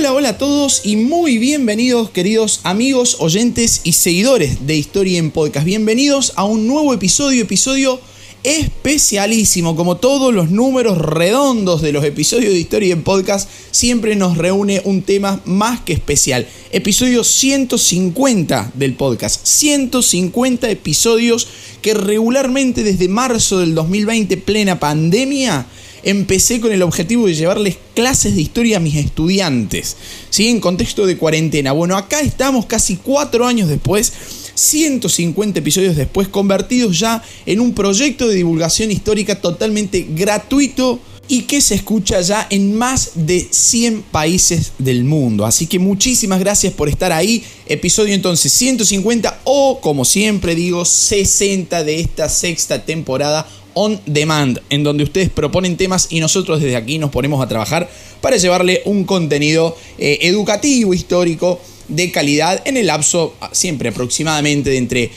Hola, hola a todos y muy bienvenidos queridos amigos, oyentes y seguidores de Historia en Podcast. Bienvenidos a un nuevo episodio, episodio especialísimo. Como todos los números redondos de los episodios de Historia en Podcast, siempre nos reúne un tema más que especial. Episodio 150 del podcast. 150 episodios que regularmente desde marzo del 2020, plena pandemia, empecé con el objetivo de llevarles clases de historia a mis estudiantes, ¿sí? En contexto de cuarentena. Bueno, acá estamos casi cuatro años después, 150 episodios después, convertidos ya en un proyecto de divulgación histórica totalmente gratuito y que se escucha ya en más de 100 países del mundo. Así que muchísimas gracias por estar ahí. Episodio entonces 150 o como siempre digo 60 de esta sexta temporada on demand, en donde ustedes proponen temas y nosotros desde aquí nos ponemos a trabajar para llevarle un contenido eh, educativo, histórico, de calidad en el lapso ah, siempre aproximadamente de entre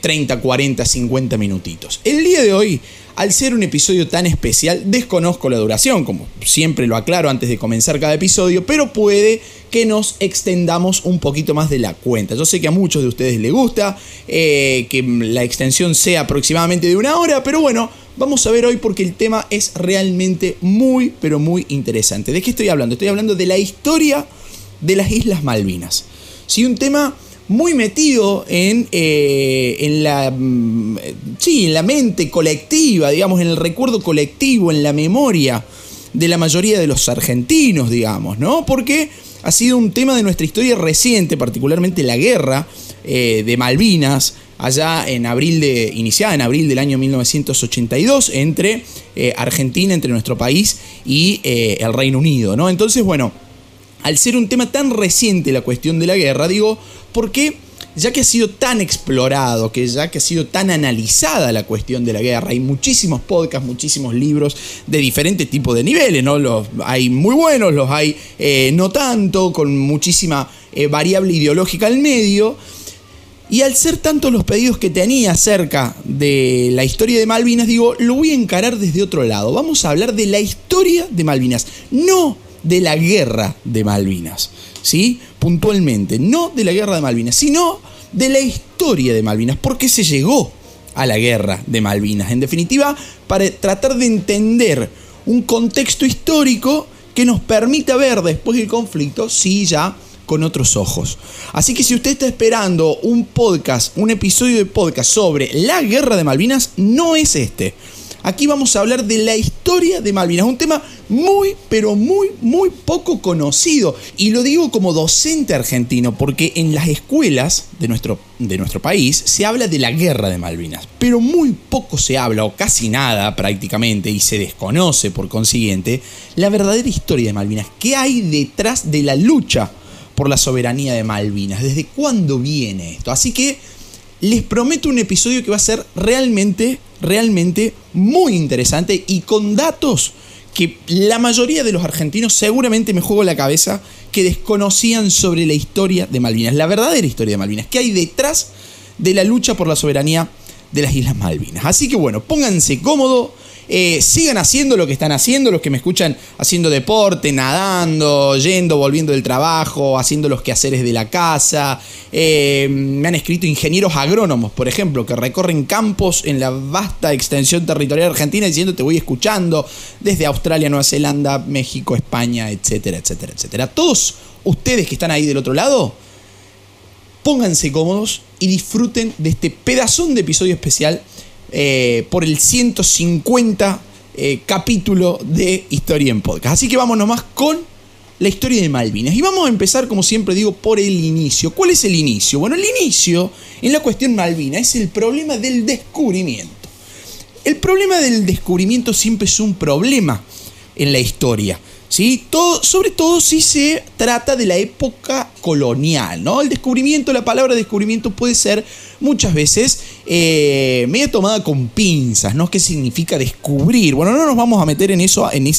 30, 40, 50 minutitos. El día de hoy, al ser un episodio tan especial, desconozco la duración, como siempre lo aclaro antes de comenzar cada episodio, pero puede que nos extendamos un poquito más de la cuenta. Yo sé que a muchos de ustedes les gusta eh, que la extensión sea aproximadamente de una hora, pero bueno, vamos a ver hoy porque el tema es realmente muy, pero muy interesante. ¿De qué estoy hablando? Estoy hablando de la historia de las Islas Malvinas. Sí, un tema muy metido en, eh, en, la, mm, sí, en la mente colectiva, digamos, en el recuerdo colectivo, en la memoria de la mayoría de los argentinos, digamos, ¿no? Porque ha sido un tema de nuestra historia reciente, particularmente la guerra eh, de Malvinas, allá en abril de, iniciada en abril del año 1982, entre eh, Argentina, entre nuestro país y el Reino Unido, ¿no? Entonces, bueno, al ser un tema tan reciente la cuestión de la guerra, digo, ¿por qué? Ya que ha sido tan explorado, que ya que ha sido tan analizada la cuestión de la guerra, hay muchísimos podcasts, muchísimos libros de diferentes tipos de niveles, ¿no? Los hay muy buenos, los hay eh, no tanto, con muchísima eh, variable ideológica al medio. Y al ser tantos los pedidos que tenía acerca de la historia de Malvinas, digo, lo voy a encarar desde otro lado. Vamos a hablar de la historia de Malvinas, no de la guerra de Malvinas, ¿sí? Puntualmente, no de la guerra de Malvinas, sino de la historia de Malvinas, por qué se llegó a la guerra de Malvinas. En definitiva, para tratar de entender un contexto histórico que nos permita ver después del conflicto, sí, ya con otros ojos. Así que si usted está esperando un podcast, un episodio de podcast sobre la guerra de Malvinas, no es este. Aquí vamos a hablar de la historia de Malvinas, un tema muy, pero muy, muy poco conocido. Y lo digo como docente argentino, porque en las escuelas de nuestro, de nuestro país se habla de la guerra de Malvinas, pero muy poco se habla, o casi nada prácticamente, y se desconoce por consiguiente, la verdadera historia de Malvinas. ¿Qué hay detrás de la lucha por la soberanía de Malvinas? ¿Desde cuándo viene esto? Así que les prometo un episodio que va a ser realmente realmente muy interesante y con datos que la mayoría de los argentinos seguramente me juego la cabeza que desconocían sobre la historia de Malvinas, la verdadera historia de Malvinas, que hay detrás de la lucha por la soberanía de las Islas Malvinas. Así que bueno, pónganse cómodo, eh, sigan haciendo lo que están haciendo, los que me escuchan haciendo deporte, nadando, yendo, volviendo del trabajo, haciendo los quehaceres de la casa. Eh, me han escrito ingenieros agrónomos, por ejemplo, que recorren campos en la vasta extensión territorial argentina diciendo te voy escuchando desde Australia, Nueva Zelanda, México, España, etcétera, etcétera, etcétera. Todos ustedes que están ahí del otro lado, pónganse cómodos y disfruten de este pedazón de episodio especial eh, por el 150 eh, capítulo de Historia en Podcast. Así que vamos nomás con la historia de Malvinas. Y vamos a empezar, como siempre digo, por el inicio. ¿Cuál es el inicio? Bueno, el inicio en la cuestión Malvina es el problema del descubrimiento. El problema del descubrimiento siempre es un problema en la historia. ¿sí? Todo, sobre todo si se trata de la época colonial. ¿no? El descubrimiento, la palabra descubrimiento puede ser muchas veces eh, media tomada con pinzas, ¿no? ¿Qué significa descubrir? Bueno, no nos vamos a meter en eso, en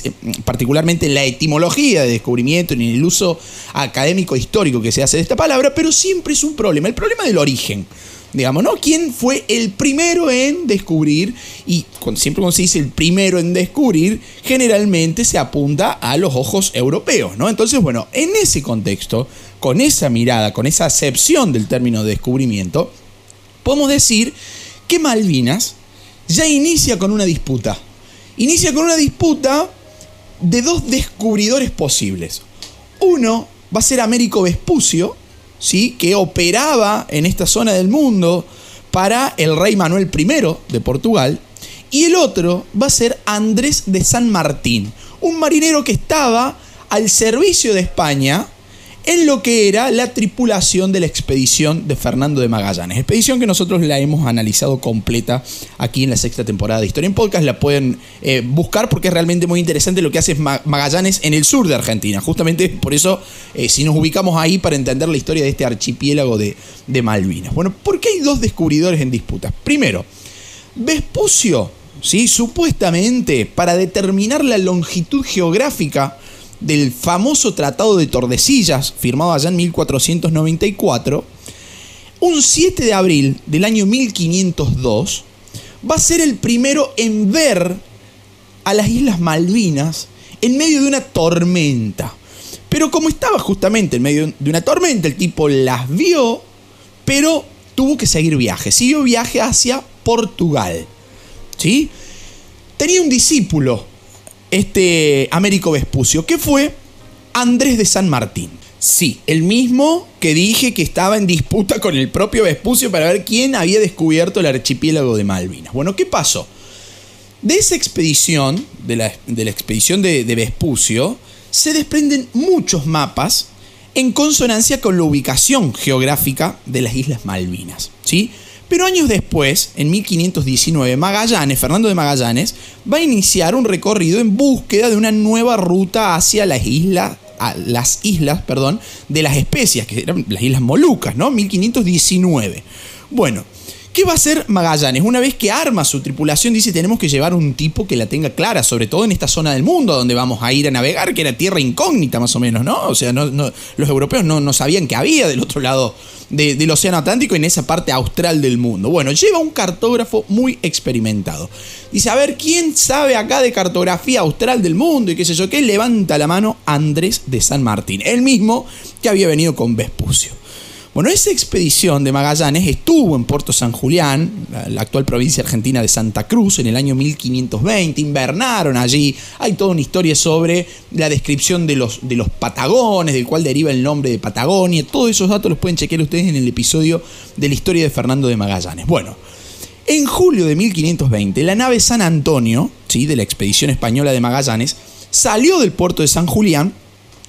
particularmente en la etimología de descubrimiento, ni en el uso académico histórico que se hace de esta palabra, pero siempre es un problema, el problema del origen. digamos, ¿no? ¿Quién fue el primero en descubrir? Y siempre cuando se dice el primero en descubrir, generalmente se apunta a los ojos europeos, ¿no? Entonces, bueno, en ese contexto, con esa mirada, con esa acepción del término descubrimiento, podemos decir que Malvinas ya inicia con una disputa. Inicia con una disputa de dos descubridores posibles. Uno va a ser Américo Vespucio, ¿sí? que operaba en esta zona del mundo para el rey Manuel I de Portugal. Y el otro va a ser Andrés de San Martín, un marinero que estaba al servicio de España en lo que era la tripulación de la expedición de Fernando de Magallanes. Expedición que nosotros la hemos analizado completa aquí en la sexta temporada de Historia en Podcast. La pueden eh, buscar porque es realmente muy interesante lo que hace Magallanes en el sur de Argentina. Justamente por eso, eh, si nos ubicamos ahí para entender la historia de este archipiélago de, de Malvinas. Bueno, ¿por qué hay dos descubridores en disputa? Primero, Vespucio, ¿sí? supuestamente para determinar la longitud geográfica del famoso Tratado de Tordesillas, firmado allá en 1494, un 7 de abril del año 1502, va a ser el primero en ver a las Islas Malvinas en medio de una tormenta. Pero como estaba justamente en medio de una tormenta, el tipo las vio, pero tuvo que seguir viaje. Siguió viaje hacia Portugal. ¿Sí? Tenía un discípulo este Américo Vespucio, que fue Andrés de San Martín. Sí, el mismo que dije que estaba en disputa con el propio Vespucio para ver quién había descubierto el archipiélago de Malvinas. Bueno, ¿qué pasó? De esa expedición, de la, expedición de, de Vespucio, se desprenden muchos mapas en consonancia con la ubicación geográfica de las Islas Malvinas. ¿sí? Pero años después, en 1519, Magallanes, Fernando de Magallanes, va a iniciar un recorrido en búsqueda de una nueva ruta hacia las islas, las islas perdón, de las especias, que eran las Islas Molucas, ¿no? 1519. Bueno, ¿Qué va a hacer Magallanes? Una vez que arma su tripulación, dice tenemos que llevar un tipo que la tenga clara, sobre todo en esta zona del mundo donde vamos a ir a navegar, que era tierra incógnita más o menos, ¿no? O sea, los europeos no, sabían que había del otro lado del Océano Atlántico en esa parte austral del mundo. Bueno, lleva un cartógrafo muy experimentado. Dice, a ver, ¿quién sabe acá de cartografía austral del mundo y qué sé yo qué? Levanta la mano Andrés de San Martín, el mismo que había venido con Vespucio. Bueno, esa expedición de Magallanes estuvo en Puerto San Julián, la actual provincia argentina de Santa Cruz, en el año 1520. Invernaron allí. Hay toda una historia sobre la descripción de los, de los Patagones, del cual deriva el nombre de Patagonia. Todos esos datos los pueden chequear ustedes en el episodio de la historia de Fernando de Magallanes. Bueno, en julio de 1520, la nave San Antonio, ¿sí? de la expedición española de Magallanes, salió del puerto de San Julián,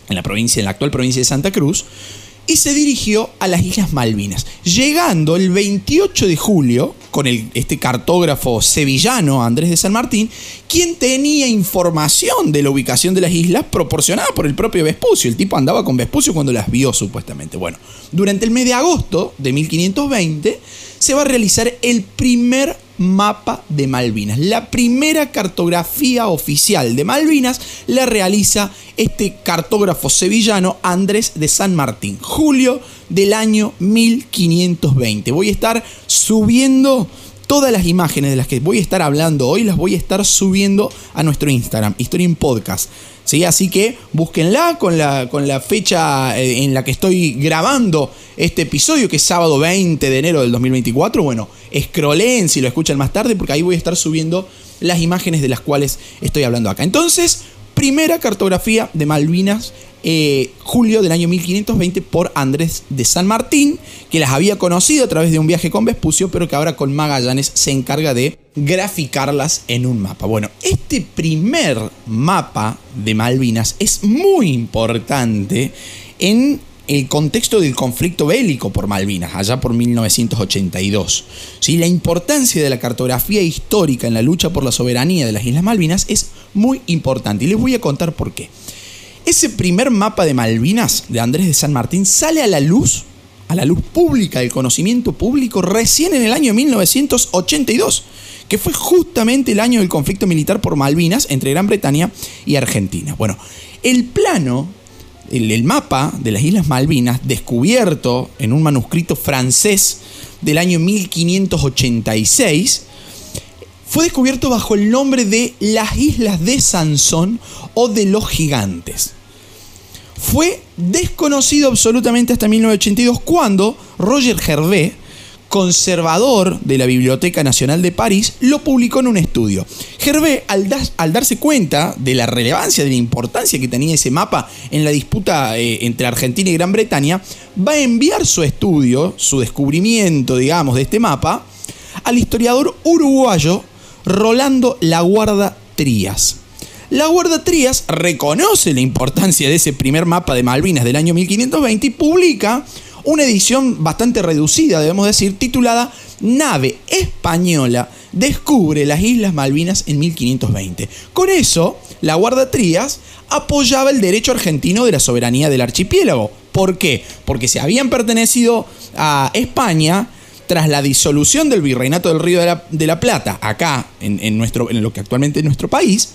en la, provincia, en la actual provincia de Santa Cruz, y se dirigió a las Islas Malvinas, llegando el 28 de julio con este cartógrafo sevillano Andrés de San Martín, quien tenía información de la ubicación de las islas proporcionada por el propio Vespucio. El tipo andaba con Vespucio cuando las vio supuestamente. Bueno, durante el mes de agosto de 1520 se va a realizar el primer mapa de Malvinas. La primera cartografía oficial de Malvinas la realiza este cartógrafo sevillano Andrés de San Martín, julio del año 1520. Voy a estar subiendo todas las imágenes de las que voy a estar hablando hoy, las voy a estar subiendo a nuestro Instagram, Historia en Podcast. ¿Sí? Así que búsquenla con la, con la fecha eh, en la que estoy grabando este episodio, que es sábado 20 de enero del 2024. Bueno, scrollen si lo escuchan más tarde, porque ahí voy a estar subiendo las imágenes de las cuales estoy hablando acá. Entonces, primera cartografía de Malvinas eh, julio del año 1520 por Andrés de San Martín, que las había conocido a través de un viaje con Vespucio, pero que ahora con Magallanes se encarga de graficarlas en un mapa. Bueno, este primer mapa de Malvinas es muy importante en el contexto del conflicto bélico por Malvinas, allá por 1982. ¿Sí? La importancia de la cartografía histórica en la lucha por la soberanía de las Islas Malvinas es muy importante y les voy a contar por qué. Ese primer mapa de Malvinas de Andrés de San Martín sale a la luz, a la luz pública, del conocimiento público, recién en el año 1982, que fue justamente el año del conflicto militar por Malvinas entre Gran Bretaña y Argentina. Bueno, el plano, el, mapa de las Islas Malvinas, descubierto en un manuscrito francés del año 1586, fue descubierto bajo el nombre de las Islas de Sansón o de los Gigantes. Fue desconocido absolutamente hasta 1982 cuando Roger Gervais, conservador de la Biblioteca Nacional de París, lo publicó en un estudio. Gervais, al, darse cuenta de la relevancia, de la importancia que tenía ese mapa en la disputa eh, entre Argentina y Gran Bretaña, va a enviar su estudio, su descubrimiento, digamos, de este mapa, al historiador uruguayo Rolando Laguarda Trías. La Guarda Trías reconoce la importancia de ese primer mapa de Malvinas del año 1520 y publica una edición bastante reducida, debemos decir, titulada Nave Española descubre las Islas Malvinas en 1520. Con eso, la Guarda Trías apoyaba el derecho argentino de la soberanía del archipiélago. ¿Por qué? Porque se habían pertenecido a España tras la disolución del virreinato del Río de la, Plata, acá, en, nuestro, en lo que actualmente es nuestro país,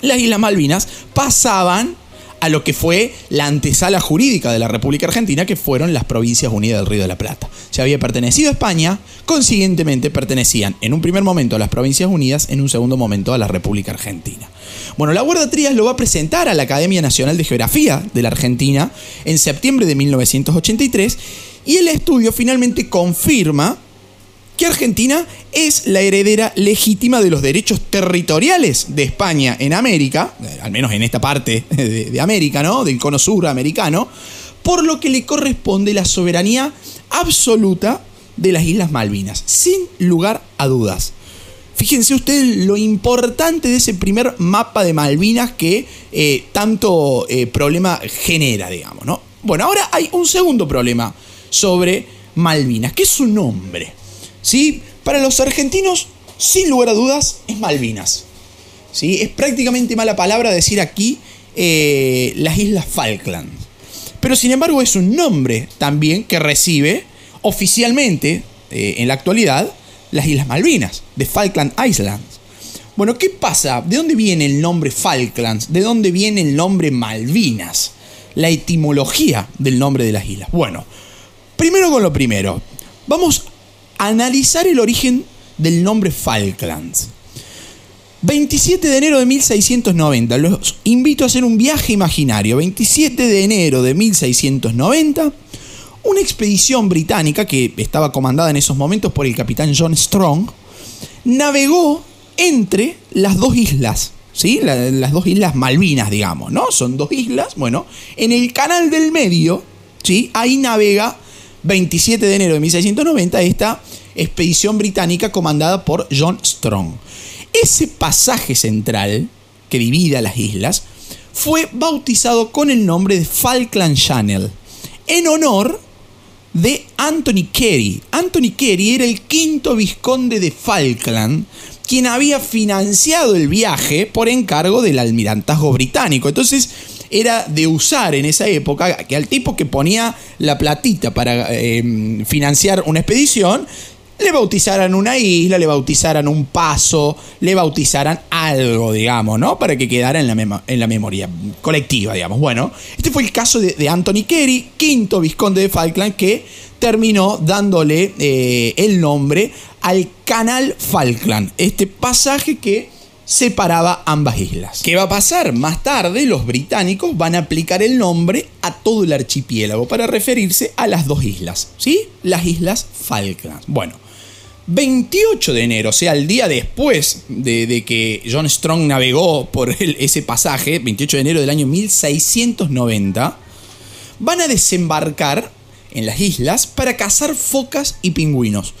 las Islas Malvinas pasaban a lo que fue la antesala jurídica de la República Argentina, que fueron las Provincias Unidas del Río de la Plata. Se había pertenecido a España, consiguientemente pertenecían en un primer momento a las Provincias Unidas, en un segundo momento a la República Argentina. Bueno, la Guarda Trías lo va a presentar a la Academia Nacional de Geografía de la Argentina en septiembre de 1983 y el estudio finalmente confirma que Argentina es la heredera legítima de los derechos territoriales de España en América, al menos en esta parte de, América, ¿no? Del cono sur americano, por lo que le corresponde la soberanía absoluta de las Islas Malvinas, sin lugar a dudas. Fíjense ustedes lo importante de ese primer mapa de Malvinas que eh, tanto eh, problema genera, digamos, ¿no? Bueno, ahora hay un segundo problema sobre Malvinas, que es su nombre. ¿Sí? Para los argentinos, sin lugar a dudas, es Malvinas. ¿sí? Es prácticamente mala palabra decir aquí eh, las Islas Falkland. Pero sin embargo es un nombre también que recibe oficialmente, eh, en la actualidad, las Islas Malvinas, de Falkland Islands. Bueno, ¿qué pasa? ¿De dónde viene el nombre Falklands? ¿De dónde viene el nombre Malvinas? La etimología del nombre de las islas. Bueno, primero con lo primero. Vamos analizar el origen del nombre Falklands. 27 de enero de 1690, los invito a hacer un viaje imaginario. 27 de enero de 1690, una expedición británica que estaba comandada en esos momentos por el capitán John Strong, navegó entre las dos islas, ¿sí? las dos islas Malvinas, digamos, ¿no? Son dos islas, bueno, en el canal del medio, ¿sí? Ahí navega 27 de enero de 1690 esta expedición británica comandada por John Strong. Ese pasaje central que divide a las islas fue bautizado con el nombre de Falkland Channel en honor de Anthony Carey. Anthony Carey era el quinto vizconde de Falkland, quien había financiado el viaje por encargo del almirantazgo británico. Entonces, era de usar en esa época que al tipo que ponía la platita para eh, financiar una expedición, le bautizaran una isla, le bautizaran un paso, le bautizaran algo, digamos, ¿no? Para que quedara en la, en la memoria colectiva, digamos. Bueno, este fue el caso de, Anthony Kerry, quinto vizconde de Falkland, que terminó dándole eh, el nombre al canal Falkland, este pasaje que separaba ambas islas. ¿Qué va a pasar? Más tarde los británicos van a aplicar el nombre a todo el archipiélago para referirse a las dos islas, ¿sí? Las islas Falkland. Bueno, 28 de enero, o sea, el día después de, que John Strong navegó por ese pasaje, 28 de enero del año 1690, van a desembarcar en las islas para cazar focas y pingüinos.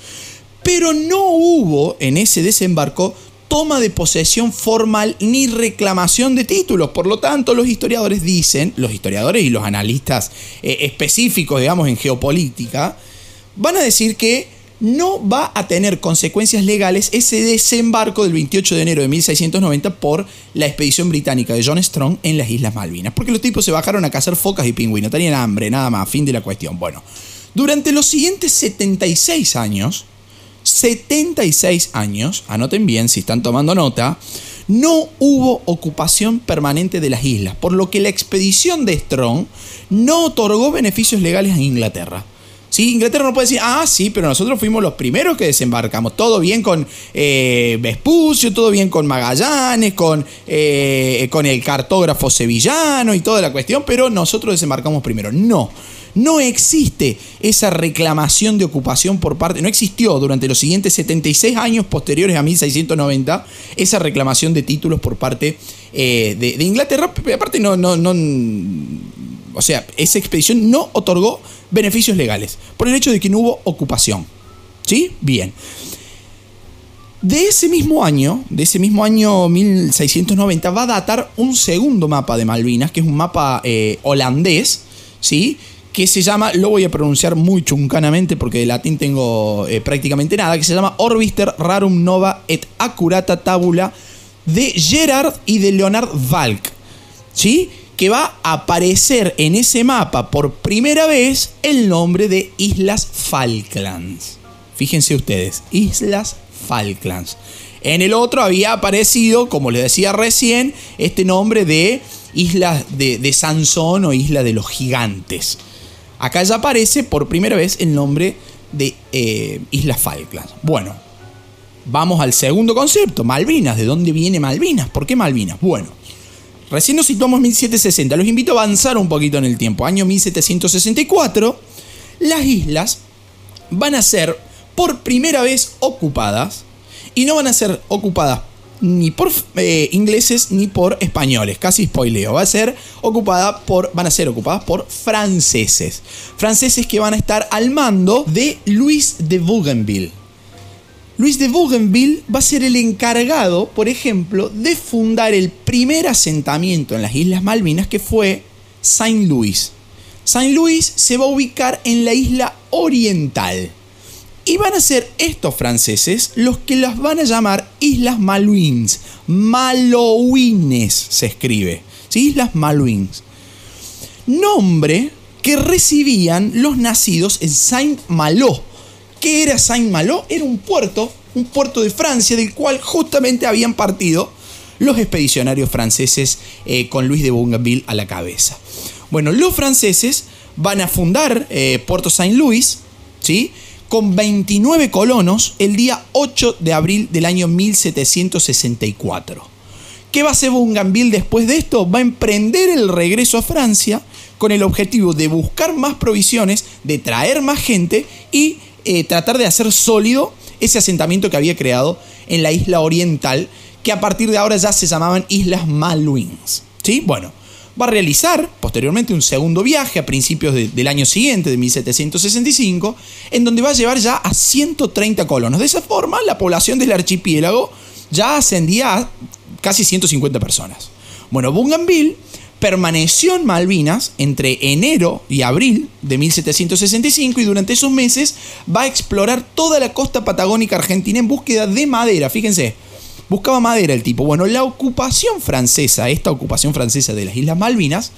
Pero no hubo en ese desembarco toma de posesión formal ni reclamación de títulos. Por lo tanto, los historiadores dicen, los historiadores y los analistas eh, específicos, digamos, en geopolítica, van a decir que no va a tener consecuencias legales ese desembarco del 28 de enero de 1690 por la expedición británica de John Strong en las Islas Malvinas. Porque los tipos se bajaron a cazar focas y pingüinos, tenían hambre, nada más, fin de la cuestión. Bueno, durante los siguientes 76 años, 76 años, anoten bien si están tomando nota, no hubo ocupación permanente de las islas, por lo que la expedición de Strong no otorgó beneficios legales a Inglaterra. ¿Sí? Inglaterra no puede decir, ah, sí, pero nosotros fuimos los primeros que desembarcamos. Todo bien con eh, Vespucio, todo bien con Magallanes, con, eh, con el cartógrafo sevillano y toda la cuestión, pero nosotros desembarcamos primero. No. No existe esa reclamación de ocupación por parte, no existió durante los siguientes 76 años posteriores a 1690 esa reclamación de títulos por parte eh, de, de, Inglaterra. Aparte, no, no, no, o sea, esa expedición no otorgó beneficios legales por el hecho de que no hubo ocupación. ¿Sí? Bien. De ese mismo año, de ese mismo año 1690, va a datar un segundo mapa de Malvinas, que es un mapa eh, holandés, ¿sí? que se llama, lo voy a pronunciar muy chuncanamente porque de latín tengo eh, prácticamente nada, que se llama Orbister Rarum Nova et Accurata Tabula de Gerard y de Leonard Valk. ¿Sí? Que va a aparecer en ese mapa por primera vez el nombre de Islas Falklands. Fíjense ustedes, Islas Falklands. En el otro había aparecido, como les decía recién, este nombre de Islas de, Sansón o Isla de los Gigantes. Acá ya aparece por primera vez el nombre de eh, Islas Falklands. Bueno, vamos al segundo concepto, Malvinas. ¿De dónde viene Malvinas? ¿Por qué Malvinas? Bueno, Recién nos situamos en 1760. Los invito a avanzar un poquito en el tiempo. Año 1764, las islas van a ser por primera vez ocupadas y no van a ser ocupadas ni por eh, ingleses ni por españoles, casi spoileo. Va a ser ocupada por, van a ser ocupadas por franceses. Franceses que van a estar al mando de Luis de Bougainville. Luis de Bougainville va a ser el encargado, por ejemplo, de fundar el primer asentamiento en las Islas Malvinas, que fue Saint Louis. Saint Louis se va a ubicar en la isla oriental. Y van a ser estos franceses los que las van a llamar Islas Malouines. Malouines se escribe. Islas Malouines. Nombre que recibían los nacidos en Saint-Malo ¿Qué era Saint-Malo? Era un puerto, un puerto de Francia del cual justamente habían partido los expedicionarios franceses eh, con Luis de Bougainville a la cabeza. Bueno, los franceses van a fundar eh, Puerto Saint-Louis, ¿sí? Con 29 colonos el día 8 de abril del año 1764. ¿Qué va a hacer Bougainville después de esto? Va a emprender el regreso a Francia con el objetivo de buscar más provisiones, de traer más gente y eh, tratar de hacer sólido ese asentamiento que había creado en la isla oriental, que a partir de ahora ya se llamaban Islas Malouines. ¿Sí? Bueno, va a realizar posteriormente un segundo viaje a principios del año siguiente, de 1765, en donde va a llevar ya a 130 colonos. De esa forma, la población del archipiélago ya ascendía a casi 150 personas. Bueno, Bougainville permaneció en Malvinas entre enero y abril de 1765 y durante esos meses va a explorar toda la costa patagónica argentina en búsqueda de madera. Fíjense, buscaba madera el tipo. Bueno, la ocupación francesa, esta ocupación francesa de las Islas Malvinas,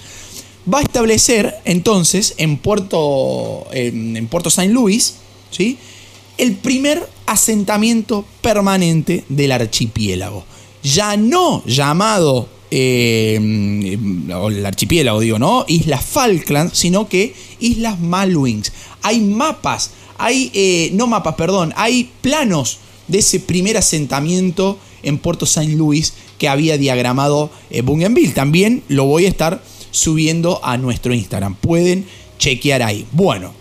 va a establecer entonces en Puerto, en, Puerto Saint Louis, ¿sí? el primer asentamiento permanente del archipiélago. Ya no llamado eh, el archipiélago, digo, ¿no? Islas Falklands, sino que Islas Malouines. Hay mapas, hay, eh, no mapas, perdón, hay planos de ese primer asentamiento en Puerto Saint Louis que había diagramado eh, Bougainville. También lo voy a estar subiendo a nuestro Instagram. Pueden chequear ahí. Bueno,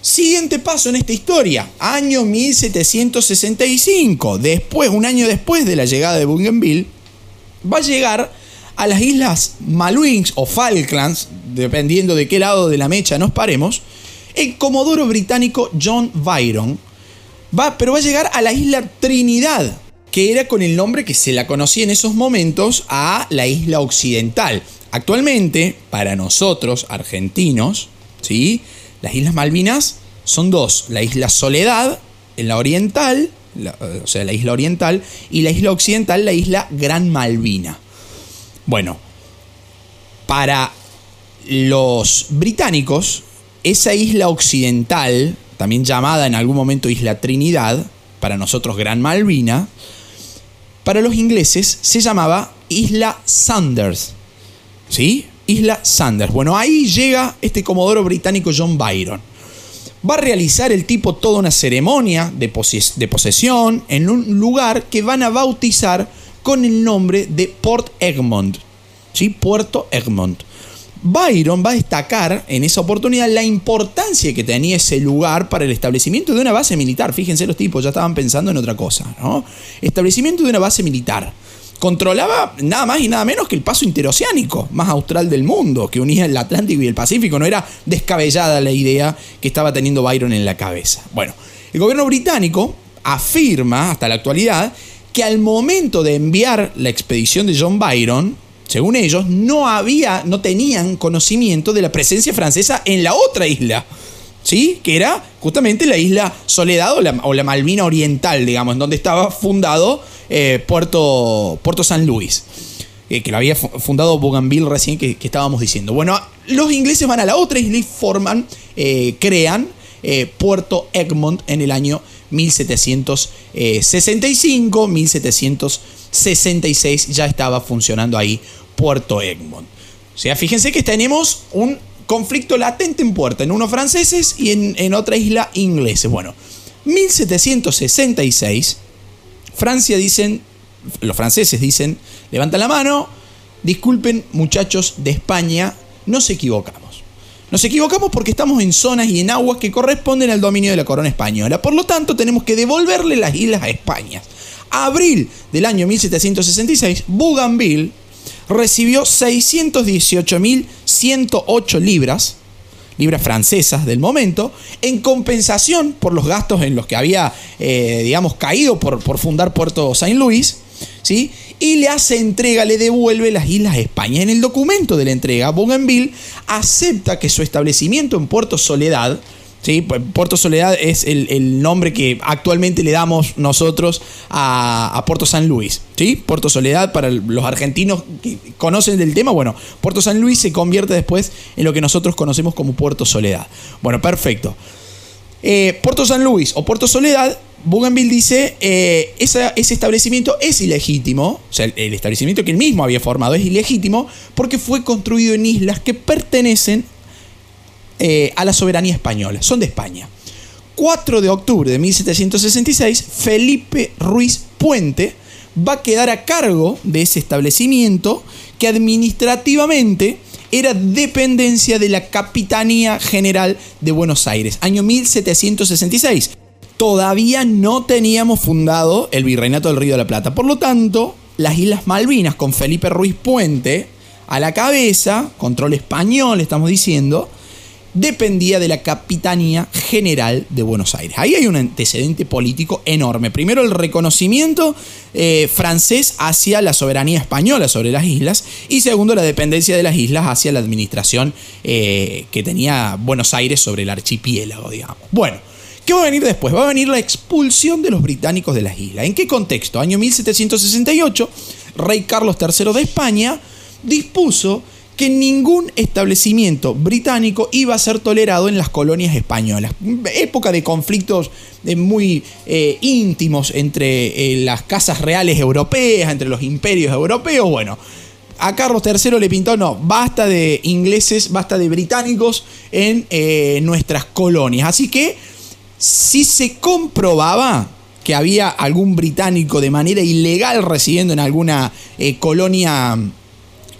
siguiente paso en esta historia. Año 1765. Después, un año después de la llegada de Bougainville, va a llegar a las islas Malouines o Falklands, dependiendo de qué lado de la mecha nos paremos, el comodoro británico John Byron, va, pero va a llegar a la isla Trinidad, que era con el nombre que se la conocía en esos momentos a la isla occidental. Actualmente, para nosotros, argentinos, ¿sí? las Islas Malvinas son dos, la isla Soledad, en la oriental, o sea, la isla oriental, y la isla occidental, la isla Gran Malvina. Bueno, para los británicos, esa isla occidental, también llamada en algún momento Isla Trinidad, para nosotros Gran Malvina, para los ingleses se llamaba Isla Sanders. ¿Sí? Isla Sanders. Bueno, ahí llega este comodoro británico John Byron. Va a realizar el tipo toda una ceremonia de, posesión en un lugar que van a bautizar con el nombre de Port Egmont. ¿sí? Puerto Egmont. Byron va a destacar en esa oportunidad la importancia que tenía ese lugar para el establecimiento de una base militar. Fíjense, los tipos ya estaban pensando en otra cosa, ¿no? Establecimiento de una base militar. Controlaba nada más y nada menos que el paso interoceánico más austral del mundo, que unía el Atlántico y el Pacífico. No era descabellada la idea que estaba teniendo Byron en la cabeza. Bueno, el gobierno británico afirma hasta la actualidad que al momento de enviar la expedición de John Byron, según ellos, no había, no tenían conocimiento de la presencia francesa en la otra isla. ¿Sí? Que era justamente la isla Soledad o la, Malvina Oriental, digamos, en donde estaba fundado eh, Puerto, Puerto San Luis. Eh, que lo había fundado Bougainville recién que, estábamos diciendo. Bueno, los ingleses van a la otra isla y forman, eh, crean Puerto Egmont en el año 1765, 1766 ya estaba funcionando ahí Puerto Egmont. O sea, fíjense que tenemos un conflicto latente en puerta, en unos franceses y en, otra isla ingleses. Bueno, 1766, Francia dicen, los franceses dicen, levantan la mano, disculpen muchachos de España, nos equivocamos. Nos equivocamos porque estamos en zonas y en aguas que corresponden al dominio de la corona española. Por lo tanto, tenemos que devolverle las islas a España. Abril del año 1766, Bougainville recibió 618.108 libras, libras francesas del momento, en compensación por los gastos en los que había, eh, digamos, caído por, por fundar Puerto Saint Louis, ¿sí? y le hace entrega, le devuelve las Islas España. En el documento de la entrega, Bougainville acepta que su establecimiento en Puerto Soledad, ¿sí? Puerto Soledad es el, nombre que actualmente le damos nosotros a, Puerto San Luis. ¿sí? Puerto Soledad, para los argentinos que conocen del tema, bueno, Puerto San Luis se convierte después en lo que nosotros conocemos como Puerto Soledad. Bueno, perfecto. Eh, Puerto San Luis o Puerto Soledad Bougainville dice, eh, ese establecimiento es ilegítimo, o sea, el, establecimiento que él mismo había formado es ilegítimo porque fue construido en islas que pertenecen eh, a la soberanía española, son de España. 4 de octubre de 1766, Felipe Ruiz Puente va a quedar a cargo de ese establecimiento que administrativamente era dependencia de la Capitanía General de Buenos Aires, año 1766 todavía no teníamos fundado el Virreinato del Río de la Plata. Por lo tanto, las Islas Malvinas con Felipe Ruiz Puente a la cabeza, control español estamos diciendo, dependía de la Capitanía General de Buenos Aires. Ahí hay un antecedente político enorme. Primero el reconocimiento eh, francés hacia la soberanía española sobre las islas y segundo la dependencia de las islas hacia la administración eh, que tenía Buenos Aires sobre el archipiélago, digamos. Bueno. ¿Qué va a venir después? Va a venir la expulsión de los británicos de las islas. ¿En qué contexto? Año 1768, rey Carlos III de España dispuso que ningún establecimiento británico iba a ser tolerado en las colonias españolas. Época de conflictos eh, muy eh, íntimos entre eh, las casas reales europeas, entre los imperios europeos. Bueno, a Carlos III le pintó, no, basta de ingleses, basta de británicos en nuestras colonias. Así que si se comprobaba que había algún británico de manera ilegal residiendo en alguna eh, colonia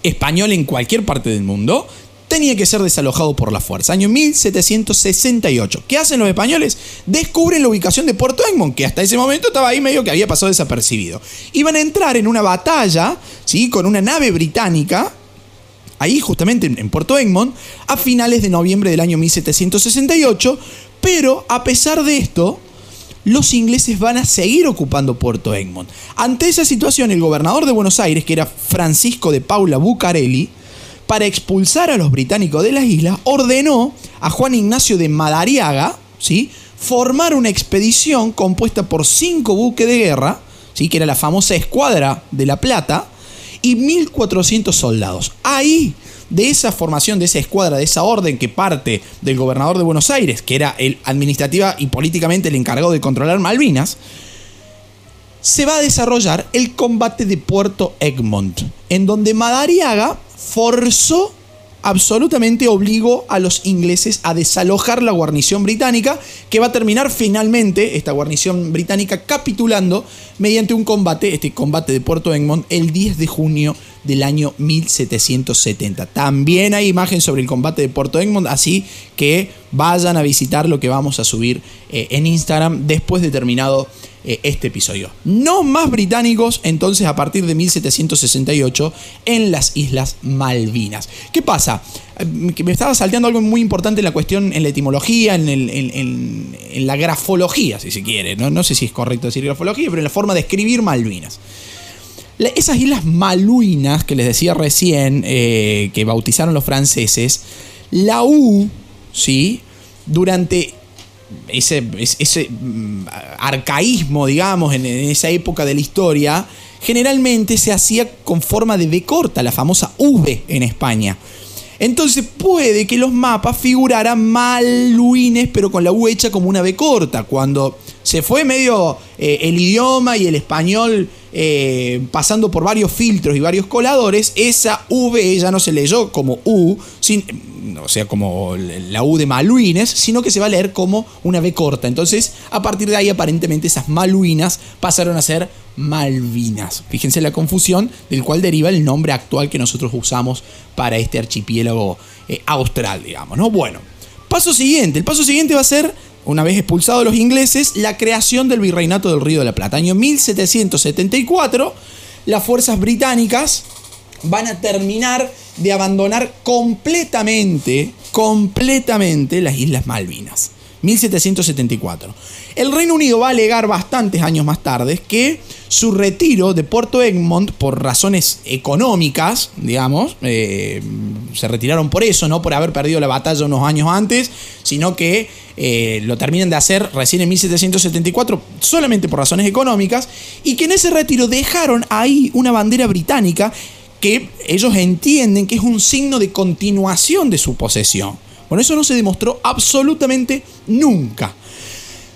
española en cualquier parte del mundo, tenía que ser desalojado por la fuerza. Año 1768. ¿Qué hacen los españoles? Descubren la ubicación de Puerto Egmont, que hasta ese momento estaba ahí medio que había pasado desapercibido. Iban a entrar en una batalla, ¿sí? Con una nave británica, ahí justamente en Puerto Egmont, a finales de noviembre del año 1768, pero a pesar de esto, los ingleses van a seguir ocupando Puerto Egmont. Ante esa situación, el gobernador de Buenos Aires, que era Francisco de Paula Bucarelli, para expulsar a los británicos de las islas, ordenó a Juan Ignacio de Madariaga, ¿sí? formar una expedición compuesta por cinco buques de guerra, ¿sí? que era la famosa Escuadra de la Plata, y 1.400 soldados. Ahí de esa formación, de esa escuadra, de esa orden que parte del gobernador de Buenos Aires, que era el administrativa y políticamente el encargado de controlar Malvinas, se va a desarrollar el combate de Puerto Egmont, en donde Madariaga forzó absolutamente obligó a los ingleses a desalojar la guarnición británica, que va a terminar finalmente esta guarnición británica capitulando mediante un combate, este combate de Puerto Egmont, el 10 de junio del año 1770. También hay imagen sobre el combate de Puerto Egmont, así que vayan a visitar lo que vamos a subir eh, en Instagram después de terminado eh, este episodio. No más británicos entonces a partir de 1768 en las Islas Malvinas. ¿Qué pasa? Eh, me estaba salteando algo muy importante en la cuestión, en la etimología, en, la grafología, si se quiere. ¿no? no sé si es correcto decir grafología, pero en la forma de escribir Malvinas. Esas islas Maluinas que les decía recién, eh, que bautizaron los franceses, la U, ¿sí? Durante ese, ese mm, arcaísmo, digamos, en, esa época de la historia, generalmente se hacía con forma de B corta, la famosa V en España. Entonces puede que los mapas figuraran maluines, pero con la U hecha como una B corta. Cuando se fue medio eh, el idioma y el español eh, pasando por varios filtros y varios coladores, esa V ya no se leyó como U, sin, o sea, como la U de Maluines, sino que se va a leer como una B corta. Entonces, a partir de ahí, aparentemente, esas Maluinas pasaron a ser Malvinas. Fíjense la confusión del cual deriva el nombre actual que nosotros usamos para este archipiélago eh, austral, digamos, ¿no? Bueno, paso siguiente. El paso siguiente va a ser una vez expulsados los ingleses, la creación del Virreinato del Río de la Plata. Año 1774, las fuerzas británicas van a terminar de abandonar completamente, completamente las Islas Malvinas. 1774. El Reino Unido va a alegar bastantes años más tarde que su retiro de Puerto Egmont por razones económicas, digamos, eh, se retiraron por eso, no por haber perdido la batalla unos años antes, sino que eh, lo terminan de hacer recién en 1774 solamente por razones económicas, y que en ese retiro dejaron ahí una bandera británica que ellos entienden que es un signo de continuación de su posesión. Bueno, eso no se demostró absolutamente nunca.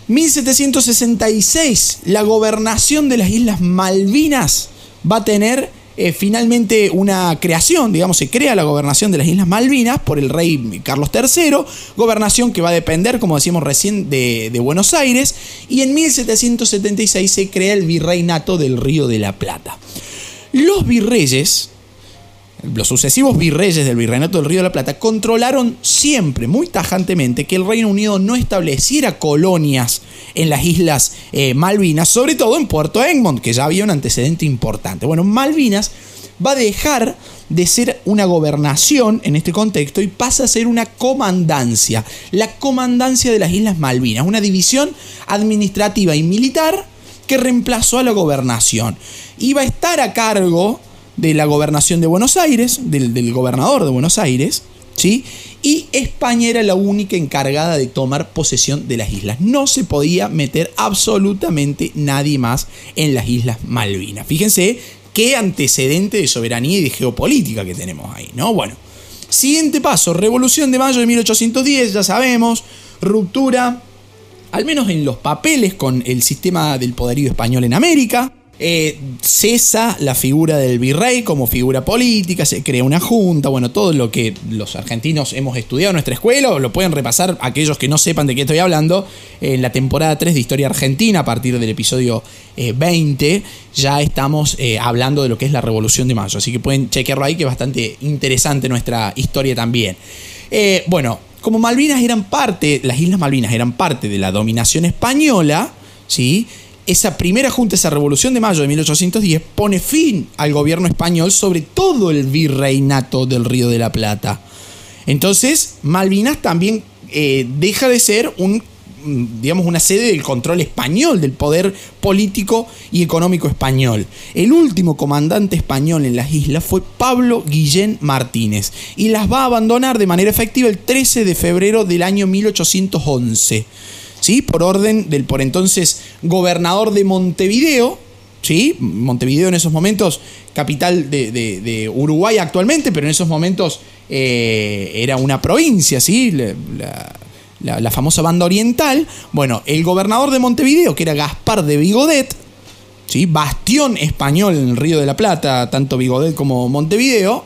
1766, la gobernación de las Islas Malvinas va a tener eh, finalmente una creación, digamos, se crea la gobernación de las Islas Malvinas por el rey Carlos III, gobernación que va a depender, como decíamos recién, de, de Buenos Aires, y en 1776 se crea el virreinato del Río de la Plata. Los virreyes, los sucesivos virreyes del Virreinato del Río de la Plata controlaron siempre, muy tajantemente, que el Reino Unido no estableciera colonias en las Islas eh, Malvinas, sobre todo en Puerto Egmont, que ya había un antecedente importante. Bueno, Malvinas va a dejar de ser una gobernación en este contexto y pasa a ser una comandancia, la comandancia de las Islas Malvinas, una división administrativa y militar que reemplazó a la gobernación. Iba a estar a cargo de la gobernación de Buenos Aires, del, gobernador de Buenos Aires, ¿sí? Y España era la única encargada de tomar posesión de las islas. No se podía meter absolutamente nadie más en las Islas Malvinas. Fíjense qué antecedente de soberanía y de geopolítica que tenemos ahí, ¿no? Bueno, siguiente paso, Revolución de Mayo de 1810, ya sabemos, ruptura, al menos en los papeles, con el sistema del poderío español en América. Eh, cesa la figura del virrey como figura política, se crea una junta, bueno, todo lo que los argentinos hemos estudiado en nuestra escuela, lo pueden repasar aquellos que no sepan de qué estoy hablando, en la temporada 3 de Historia Argentina, a partir del episodio 20, eh, ya estamos eh, hablando de lo que es la Revolución de Mayo, así que pueden chequearlo ahí, que es bastante interesante nuestra historia también. bueno, como Malvinas eran parte, las Islas Malvinas eran parte de la dominación española, ¿sí? Esa primera junta, esa revolución de mayo de 1810, pone fin al gobierno español sobre todo el virreinato del Río de la Plata. Entonces, Malvinas también eh, deja de ser un digamos, una sede del control español, del poder político y económico español. El último comandante español en las islas fue Pablo Guillén Martínez y las va a abandonar de manera efectiva el 13 de febrero del año 1811. ¿Sí? por orden del por entonces gobernador de Montevideo, ¿sí? Montevideo en esos momentos, capital de, Uruguay actualmente, pero en esos momentos eh, era una provincia, ¿sí? La, la, famosa banda oriental. Bueno, el gobernador de Montevideo, que era Gaspar de Vigodet, ¿sí? bastión español en el Río de la Plata, tanto Vigodet como Montevideo,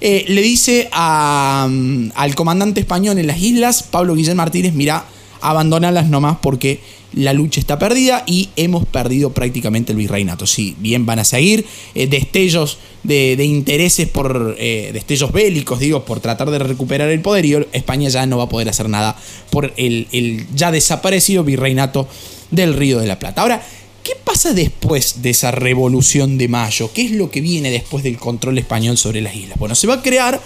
eh, le dice mm, al comandante español en las islas, Pablo Guillén Martínez, mira, abandonalas nomás porque la lucha está perdida y hemos perdido prácticamente el virreinato. Sí, bien van a seguir eh, destellos de, intereses por eh, destellos bélicos, digo, por tratar de recuperar el poder y España ya no va a poder hacer nada por el, el ya desaparecido virreinato del Río de la Plata. Ahora, ¿qué pasa después de esa revolución de mayo? ¿Qué es lo que viene después del control español sobre las islas? Bueno, se va a crear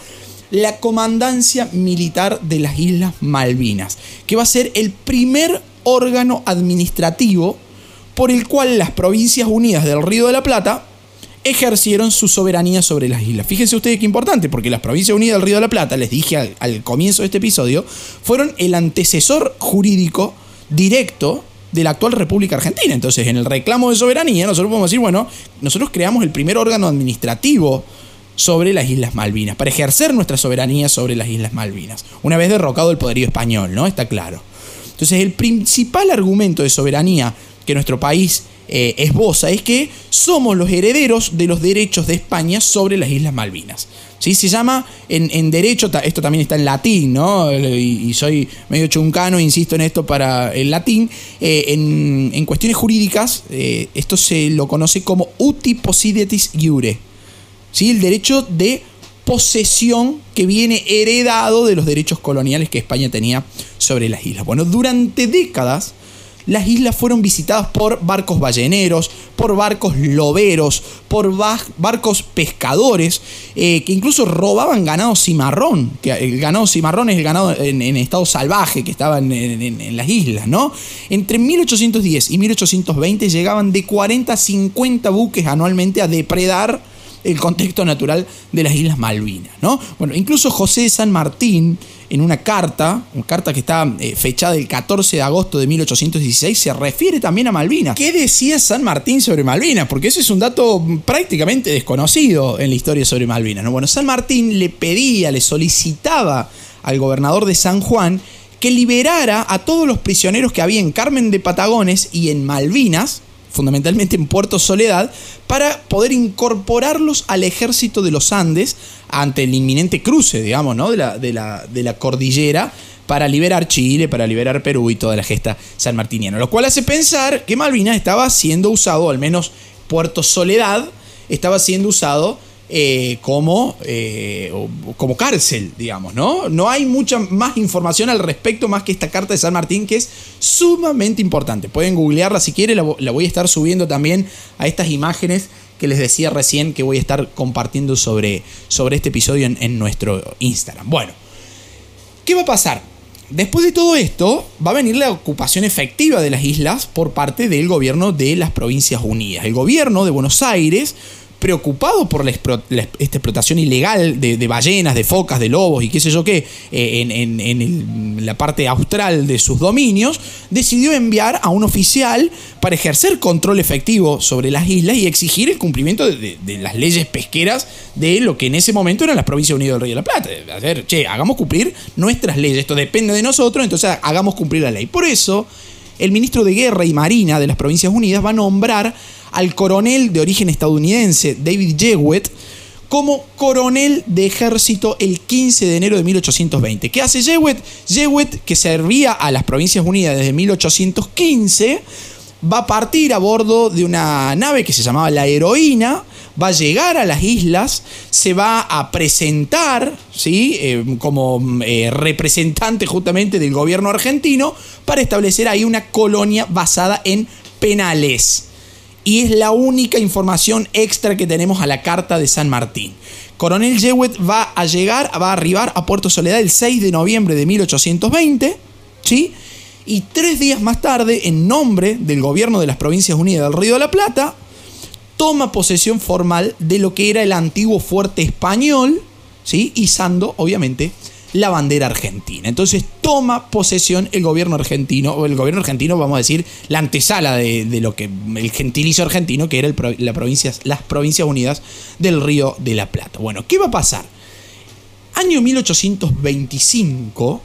la Comandancia Militar de las Islas Malvinas, que va a ser el primer órgano administrativo por el cual las Provincias Unidas del Río de la Plata ejercieron su soberanía sobre las islas. Fíjense ustedes qué importante, porque las Provincias Unidas del Río de la Plata, les dije al, comienzo de este episodio, fueron el antecesor jurídico directo de la actual República Argentina. Entonces, en el reclamo de soberanía, nosotros podemos decir, bueno, nosotros creamos el primer órgano administrativo sobre las Islas Malvinas, para ejercer nuestra soberanía sobre las Islas Malvinas, una vez derrocado el poderío español, ¿no? Está claro. Entonces, el principal argumento de soberanía que nuestro país eh, esboza es que somos los herederos de los derechos de España sobre las Islas Malvinas. ¿Sí? Se llama en, derecho, esto también está en latín, ¿no? Y, soy medio chuncano, insisto en esto para el latín. Eh, en, cuestiones jurídicas, eh, esto se lo conoce como uti possidetis iure. ¿Sí? El derecho de posesión que viene heredado de los derechos coloniales que España tenía sobre las islas. Bueno, durante décadas las islas fueron visitadas por barcos balleneros, por barcos loberos, por barcos pescadores, eh, que incluso robaban ganado cimarrón, que el ganado cimarrón es el ganado en, estado salvaje que estaba en, en, las islas, ¿no? Entre 1810 y 1820 llegaban de 40 a 50 buques anualmente a depredar el contexto natural de las Islas Malvinas, ¿no? Bueno, incluso José San Martín, en una carta, una carta que está eh, fechada el 14 de agosto de 1816, se refiere también a Malvinas. ¿Qué decía San Martín sobre Malvinas? Porque eso es un dato prácticamente desconocido en la historia sobre Malvinas, ¿no? Bueno, San Martín le pedía, le solicitaba al gobernador de San Juan que liberara a todos los prisioneros que había en Carmen de Patagones y en Malvinas, fundamentalmente en Puerto Soledad, para poder incorporarlos al ejército de los Andes ante el inminente cruce, digamos, ¿no? de, la, de, la, de la cordillera para liberar Chile, para liberar Perú y toda la gesta sanmartiniana. Lo cual hace pensar que Malvinas estaba siendo usado, al menos Puerto Soledad, estaba siendo usado eh, como, eh, como cárcel, digamos, ¿no? No hay mucha más información al respecto más que esta carta de San Martín que es sumamente importante. Pueden googlearla si quieren, la, voy a estar subiendo también a estas imágenes que les decía recién que voy a estar compartiendo sobre, sobre este episodio en, en nuestro Instagram. Bueno, ¿qué va a pasar? Después de todo esto, va a venir la ocupación efectiva de las islas por parte del gobierno de las Provincias Unidas. El gobierno de Buenos Aires preocupado por la, esta explotación ilegal de, ballenas, de focas, de lobos y qué sé yo qué, eh, en, la parte austral de sus dominios, decidió enviar a un oficial para ejercer control efectivo sobre las islas y exigir el cumplimiento de, las leyes pesqueras de lo que en ese momento eran las Provincias Unidas del Río de la Plata. A ver, che, hagamos cumplir nuestras leyes, esto depende de nosotros, entonces hagamos cumplir la ley. Por eso, el ministro de Guerra y Marina de las Provincias Unidas va a nombrar al coronel de origen estadounidense David Jewett como coronel de ejército el 15 de enero de 1820. ¿Qué hace Jewett? Jewett, que servía a las Provincias Unidas desde 1815, va a partir a bordo de una nave que se llamaba la Heroína, va a llegar a las islas, se va a presentar ¿sí? Eh, como eh, representante justamente del gobierno argentino para establecer ahí una colonia basada en penales y es la única información extra que tenemos a la carta de San Martín. Coronel Jewett va a llegar, va a arribar a Puerto Soledad el 6 de noviembre de 1820, ¿sí? Y tres días más tarde, en nombre del gobierno de las Provincias Unidas del Río de la Plata, toma posesión formal de lo que era el antiguo fuerte español, ¿sí? Izando, obviamente, la bandera argentina. Entonces toma posesión el gobierno argentino, o el gobierno argentino, vamos a decir, la antesala de, lo que el gentilicio argentino, que era la las Provincias Unidas del Río de la Plata. Bueno, ¿qué va a pasar? Año 1825,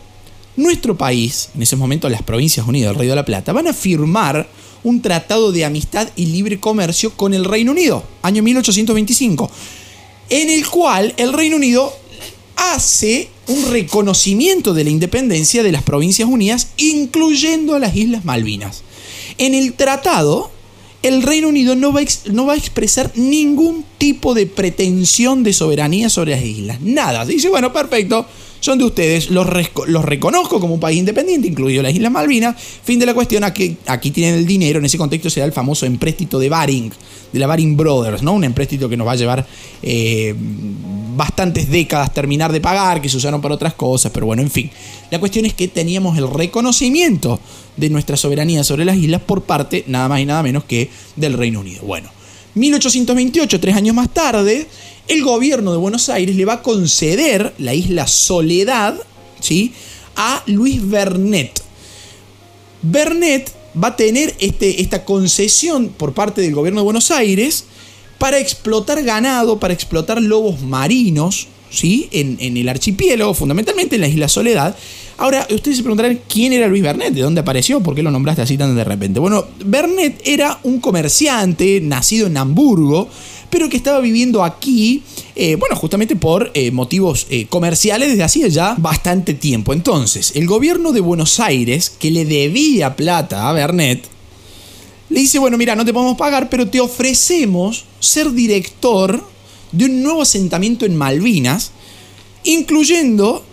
nuestro país, en ese momento las Provincias Unidas del Río de la Plata, van a firmar un tratado de amistad y libre comercio con el Reino Unido, año 1825 en el cual el Reino Unido hace un reconocimiento de la independencia de las Provincias Unidas, incluyendo a las Islas Malvinas. En el tratado, el Reino Unido no va, a, expresar ningún tipo de pretensión de soberanía sobre las islas. Nada. Dice, bueno, perfecto, son de ustedes, los, los reconozco como un país independiente, incluido las Islas Malvinas. Fin de la cuestión, aquí, aquí tienen el dinero, en ese contexto se da el famoso empréstito de Baring, de la Baring Brothers, ¿no? Un empréstito que nos va a llevar eh, bastantes décadas terminar de pagar, que se usaron para otras cosas, pero bueno, en fin. La cuestión es que teníamos el reconocimiento de nuestra soberanía sobre las islas por parte nada más y nada menos que del Reino Unido. Bueno, 1828, tres años más tarde, el gobierno de Buenos Aires le va a conceder la isla Soledad ¿sí? a Luis Bernet. Bernet va a tener este, esta concesión por parte del gobierno de Buenos Aires para explotar ganado, para explotar lobos marinos, ¿sí? En, en, el archipiélago, fundamentalmente en la isla Soledad. Ahora, ustedes se preguntarán quién era Luis Bernet, de dónde apareció, por qué lo nombraste así tan de repente. Bueno, Bernet era un comerciante nacido en Hamburgo, pero que estaba viviendo aquí, eh, bueno, justamente por eh, motivos eh, comerciales desde hacía ya bastante tiempo. Entonces, el gobierno de Buenos Aires, que le debía plata a Bernet, le dice, bueno, mira, no te podemos pagar, pero te ofrecemos ser director de un nuevo asentamiento en Malvinas, incluyendo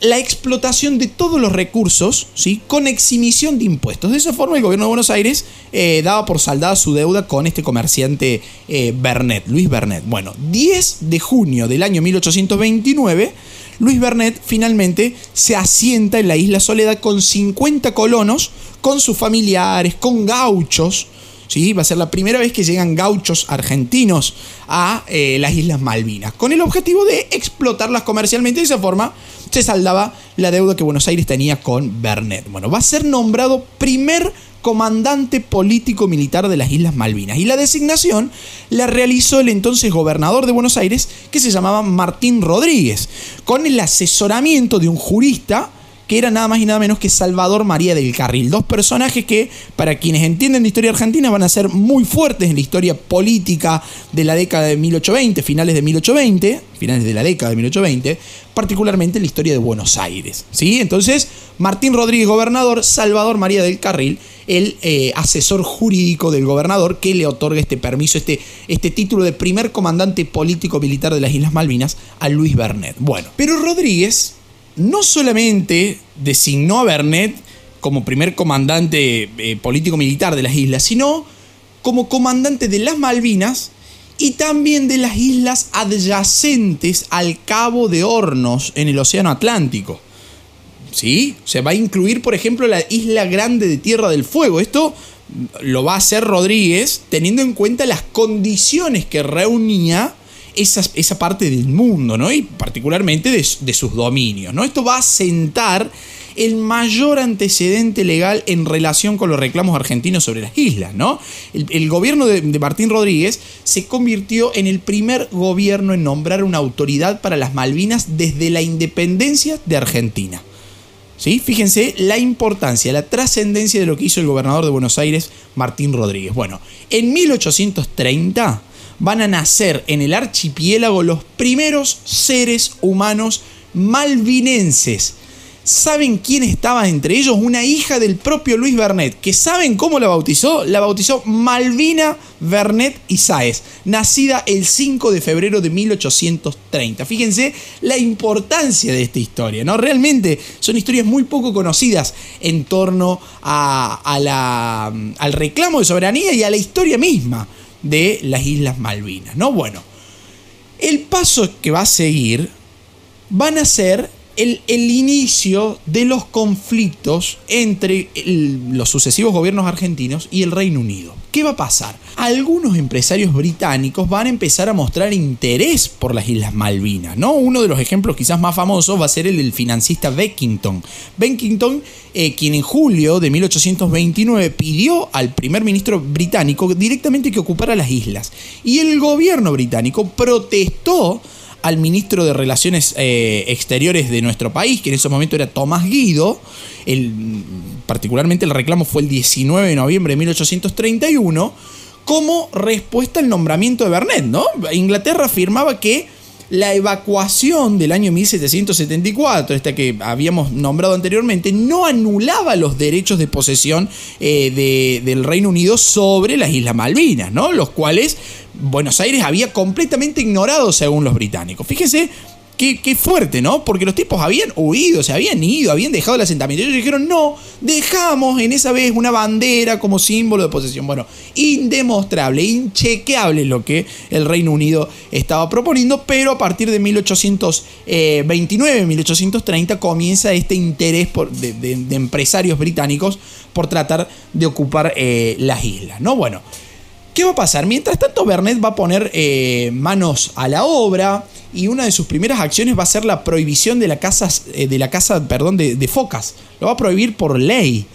la explotación de todos los recursos, ¿sí? con exhibición de impuestos. De esa forma, el gobierno de Buenos Aires eh, daba por saldada su deuda con este comerciante eh, Bernet, Luis Bernet. Bueno, 10 de junio del año 1829, Luis Bernet finalmente se asienta en la isla Soledad con 50 colonos, con sus familiares, con gauchos, ¿sí? Va a ser la primera vez que llegan gauchos argentinos a eh, las Islas Malvinas, con el objetivo de explotarlas comercialmente. De esa forma se saldaba la deuda que Buenos Aires tenía con Bernet. Bueno, va a ser nombrado primer comandante político militar de las Islas Malvinas. Y la designación la realizó el entonces gobernador de Buenos Aires, que se llamaba Martín Rodríguez, con el asesoramiento de un jurista que era nada más y nada menos que Salvador María del Carril. Dos personajes que, para quienes entienden de historia argentina, van a ser muy fuertes en la historia política de la década de 1820, finales de 1820, finales de la década de 1820, particularmente en la historia de Buenos Aires. ¿sí? Entonces, Martín Rodríguez, gobernador, Salvador María del Carril, el eh, asesor jurídico del gobernador que le otorga este permiso, este, este título de primer comandante político militar de las Islas Malvinas a Luis Bernet. Bueno, pero Rodríguez no solamente designó a Bernet como primer comandante eh, político-militar de las islas, sino como comandante de las Malvinas y también de las islas adyacentes al Cabo de Hornos en el Océano Atlántico. ¿Sí? Se va a incluir, por ejemplo, la isla grande de Tierra del Fuego. Esto lo va a hacer Rodríguez teniendo en cuenta las condiciones que reunía esa, parte del mundo, ¿no? Y particularmente de, sus dominios, ¿no? Esto va a sentar el mayor antecedente legal en relación con los reclamos argentinos sobre las islas, ¿no? El, gobierno de, de, Martín Rodríguez se convirtió en el primer gobierno en nombrar una autoridad para las Malvinas desde la independencia de Argentina. ¿Sí? Fíjense la importancia, la trascendencia de lo que hizo el gobernador de Buenos Aires, Martín Rodríguez. Bueno, en 1830 van a nacer en el archipiélago los primeros seres humanos malvinenses. ¿Saben quién estaba entre ellos? Una hija del propio Luis Bernet, que ¿saben cómo la bautizó? La bautizó Malvina Bernet Isaes, nacida el 5 de febrero de 1830. Fíjense la importancia de esta historia, ¿no? Realmente son historias muy poco conocidas en torno a, la, al reclamo de soberanía y a la historia misma de las Islas Malvinas, ¿no? Bueno, el paso que va a seguir van a ser el, inicio de los conflictos entre los sucesivos gobiernos argentinos y el Reino Unido. ¿Qué va a pasar? Algunos empresarios británicos van a empezar a mostrar interés por las Islas Malvinas, ¿no? Uno de los ejemplos quizás más famosos va a ser el del financista Beckington. Beckington, eh, quien en julio de 1829 pidió al primer ministro británico directamente que ocupara las islas. Y el gobierno británico protestó al ministro de Relaciones eh, Exteriores de nuestro país, que en ese momento era Tomás Guido. Particularmente el reclamo fue el 19 de noviembre de 1831, como respuesta al nombramiento de Bernet. ¿no? Inglaterra afirmaba que la evacuación del año 1774, esta que habíamos nombrado anteriormente, no anulaba los derechos de posesión eh, del Reino Unido sobre las Islas Malvinas, ¿no? Los cuales Buenos Aires había completamente ignorado según los británicos. Fíjese Qué, fuerte, ¿no? Porque los tipos habían huido, se habían ido, habían dejado el asentamiento. Ellos dijeron, no, dejamos en esa vez una bandera como símbolo de posesión. Bueno, indemostrable, inchequeable lo que el Reino Unido estaba proponiendo, pero a partir de 1829, 1830 comienza este interés de, empresarios británicos por tratar de ocupar eh, las islas, ¿no? Bueno. ¿Qué va a pasar? Mientras tanto, Bernet va a poner eh, manos a la obra y una de sus primeras acciones va a ser la prohibición de la casa, eh, de, la casa perdón, de, focas. Lo va a prohibir por ley.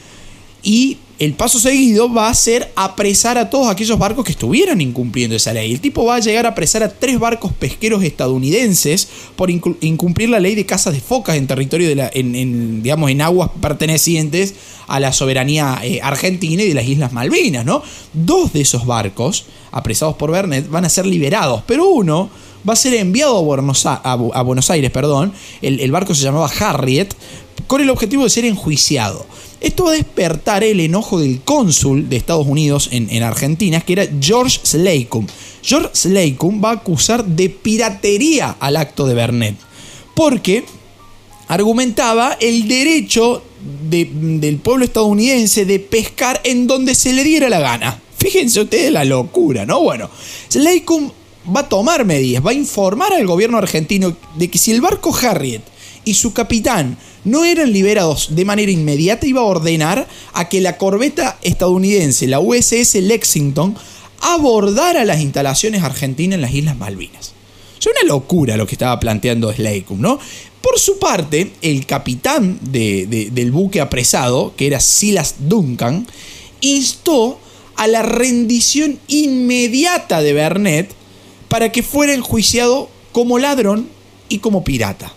Y el paso seguido va a ser apresar a todos aquellos barcos que estuvieran incumpliendo esa ley. El tipo va a llegar a apresar a tres barcos pesqueros estadounidenses por incumplir la ley de cazas de focas en territorio de la, en, digamos, en aguas pertenecientes a la soberanía eh, argentina y de las Islas Malvinas, ¿no? Dos de esos barcos, apresados por Bernet, van a ser liberados, pero uno va a ser enviado a Buenos, Aires, perdón. el barco se llamaba Harriet, con el objetivo de ser enjuiciado. Esto va a despertar el enojo del cónsul de Estados Unidos en, Argentina, que era George Slacum. George Slacum va a acusar de piratería al acto de Bernet, porque argumentaba el derecho del pueblo estadounidense de pescar en donde se le diera la gana. Fíjense ustedes la locura, ¿no? Bueno, Slacum va a tomar medidas, va a informar al gobierno argentino de que si el barco Harriet y su capitán no eran liberados de manera inmediata, iba a ordenar a que la corbeta estadounidense, la USS Lexington, abordara las instalaciones argentinas en las Islas Malvinas. Es una locura lo que estaba planteando Slacum, ¿no? Por su parte, el capitán del buque apresado, que era Silas Duncan, instó a la rendición inmediata de Bernet para que fuera enjuiciado como ladrón y como pirata.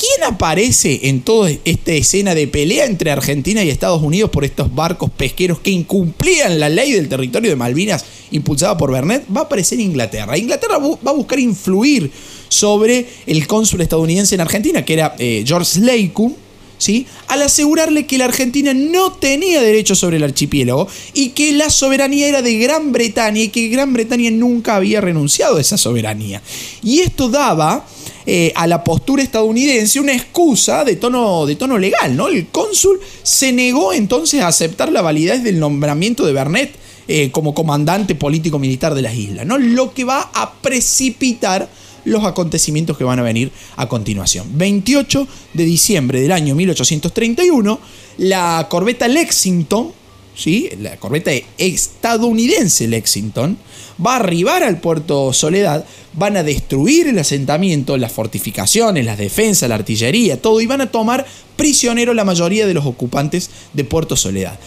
¿Quién aparece en toda esta escena de pelea entre Argentina y Estados Unidos por estos barcos pesqueros que incumplían la ley del territorio de Malvinas impulsada por Bernet? Va a aparecer Inglaterra. Inglaterra va a buscar influir sobre el cónsul estadounidense en Argentina, que era eh, George Slacum, ¿Sí? al asegurarle que la Argentina no tenía derecho sobre el archipiélago y que la soberanía era de Gran Bretaña y que Gran Bretaña nunca había renunciado a esa soberanía. Y esto daba eh, a la postura estadounidense una excusa de tono, de tono legal, ¿no? El cónsul se negó entonces a aceptar la validez del nombramiento de Bernet eh, como comandante político-militar de las islas, ¿no? Lo que va a precipitar los acontecimientos que van a venir a continuación. 28 de diciembre del año 1831, la corbeta Lexington, ¿sí? la corbeta estadounidense Lexington, va a arribar al puerto Soledad, van a destruir el asentamiento, las fortificaciones, las defensas, la artillería, todo, y van a tomar prisionero la mayoría de los ocupantes de Puerto Soledad.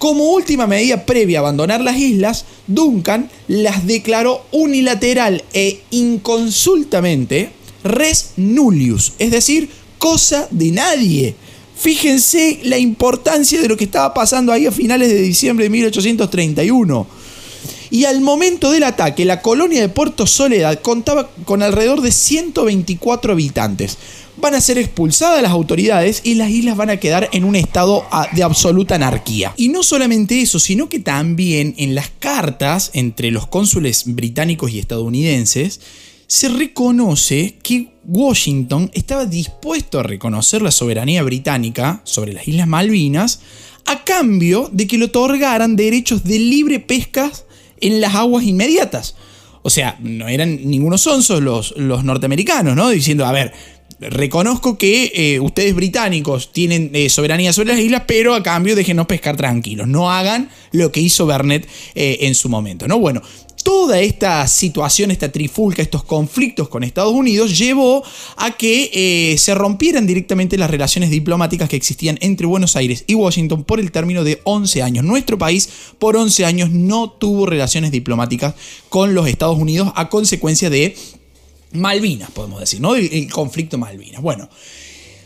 Como última medida previa a abandonar las islas, Duncan las declaró unilateral e inconsultamente res nullius, es decir, cosa de nadie. Fíjense la importancia de lo que estaba pasando ahí a finales de diciembre de 1831 y al momento del ataque la colonia de Puerto Soledad contaba con alrededor de 124 habitantes. Van a ser expulsadas las autoridades y las islas van a quedar en un estado ah, de absoluta anarquía. Y no solamente eso, sino que también en las cartas entre los cónsules británicos y estadounidenses se reconoce que Washington estaba dispuesto a reconocer la soberanía británica sobre las Islas Malvinas a cambio de que le otorgaran derechos de libre pesca en las aguas inmediatas. O sea, no eran ningunos onzos los, los norteamericanos, ¿no? Diciendo, a ver, reconozco que eh, ustedes británicos tienen eh, soberanía sobre las islas, pero a cambio déjenos pescar tranquilos. No hagan lo que hizo Bernet eh, en su momento, ¿no? Bueno, toda esta situación, esta trifulca, estos conflictos con Estados Unidos llevó a que se rompieran directamente las relaciones diplomáticas que existían entre Buenos Aires y Washington por el término de 11 años. Nuestro país por 11 años no tuvo relaciones diplomáticas con los Estados Unidos a consecuencia de Malvinas, podemos decir, ¿no? El, conflicto Malvinas. Bueno.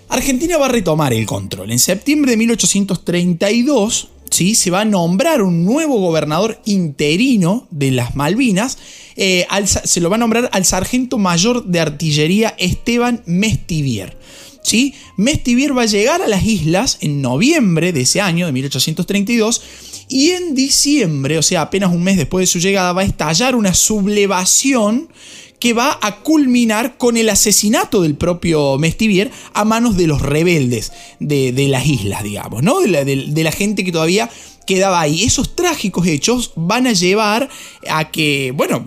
Argentina va a retomar el control. En septiembre de 1832 ¿sí? se va a nombrar un nuevo gobernador interino de las Malvinas. Eh, se lo va a nombrar al sargento mayor de artillería Esteban Mestivier. ¿sí? Mestivier va a llegar a las islas en noviembre de ese año, de 1832, y en diciembre, o sea, apenas un mes después de su llegada, va a estallar una sublevación que va a culminar con el asesinato del propio Mestivier a manos de los rebeldes de, las islas, digamos, ¿no? De la, gente que todavía quedaba ahí. Esos trágicos hechos van a llevar a que, bueno,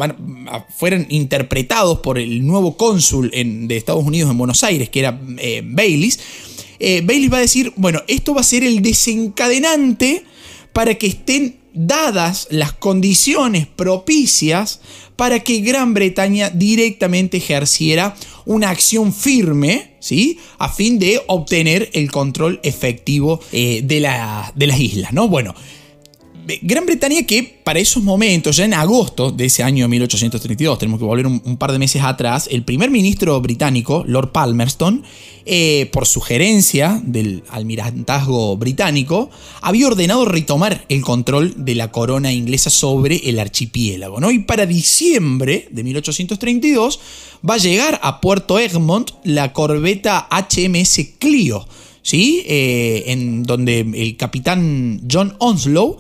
fueran interpretados por el nuevo cónsul de Estados Unidos en Buenos Aires, que era eh, Baylis. Eh, Baylis va a decir, bueno, esto va a ser el desencadenante para que estén dadas las condiciones propicias para que Gran Bretaña directamente ejerciera una acción firme, ¿sí? A fin de obtener el control efectivo eh, de, de las islas, ¿no? Bueno, Gran Bretaña que para esos momentos, ya en agosto de ese año 1832, tenemos que volver un, par de meses atrás, el primer ministro británico, Lord Palmerston, eh, por sugerencia del almirantazgo británico, había ordenado retomar el control de la corona inglesa sobre el archipiélago. Y para diciembre de 1832 va a llegar a Puerto Egmont la corbeta HMS Clio, ¿sí? Eh, en donde el capitán John Onslow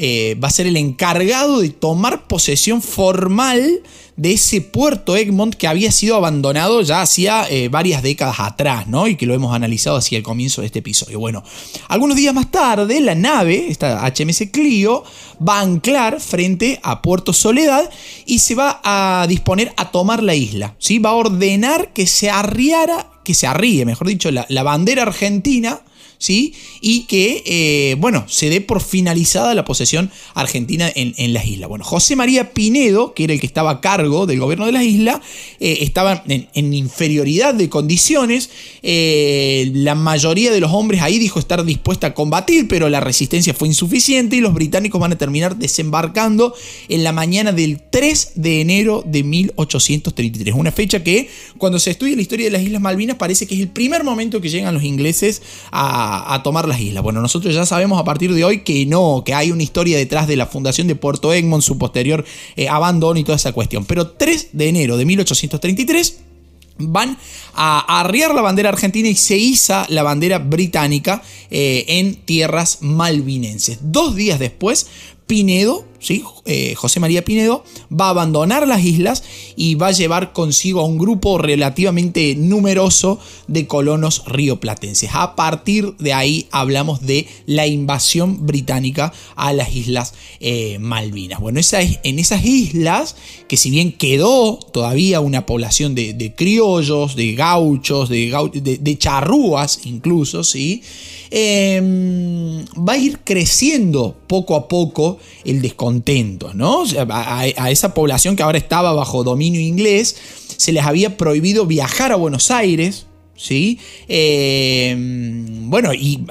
eh, va a ser el encargado de tomar posesión formal de ese puerto Egmont que había sido abandonado ya hacía eh, varias décadas atrás, ¿no? Y que lo hemos analizado hacia el comienzo de este episodio. Bueno, algunos días más tarde, la nave, esta HMS Clio, va a anclar frente a Puerto Soledad y se va a disponer a tomar la isla, ¿sí? Va a ordenar que se arriara, que se arríe, mejor dicho, la bandera argentina ¿sí? Y que, eh, bueno, se dé por finalizada la posesión argentina en, las islas. Bueno, José María Pinedo, que era el que estaba a cargo del gobierno de las islas, eh, estaba en, inferioridad de condiciones. Eh, la mayoría de los hombres ahí dijo estar dispuesta a combatir, pero la resistencia fue insuficiente y los británicos van a terminar desembarcando en la mañana del 3 de enero de 1833. Una fecha que, cuando se estudia la historia de las Islas Malvinas, parece que es el primer momento que llegan los ingleses a a, tomar las islas. Bueno, nosotros ya sabemos a partir de hoy que no, que hay una historia detrás de la fundación de Puerto Egmont, su posterior eh, abandono y toda esa cuestión. Pero 3 de enero de 1833 van a arriar la bandera argentina y se iza la bandera británica eh, en tierras malvinenses. Dos días después, Pinedo ¿sí? Eh, José María Pinedo, va a abandonar las islas y va a llevar consigo a un grupo relativamente numeroso de colonos rioplatenses. A partir de ahí hablamos de la invasión británica a las islas eh, Malvinas. Bueno, en esas islas, que si bien quedó todavía una población de, criollos, de gauchos, de, de charrúas incluso, ¿sí? Em, va a ir creciendo poco a poco el descontento, ¿no? a, esa población que ahora estaba bajo dominio inglés, se les había prohibido viajar a Buenos Aires, ¿sí? Em, bueno, y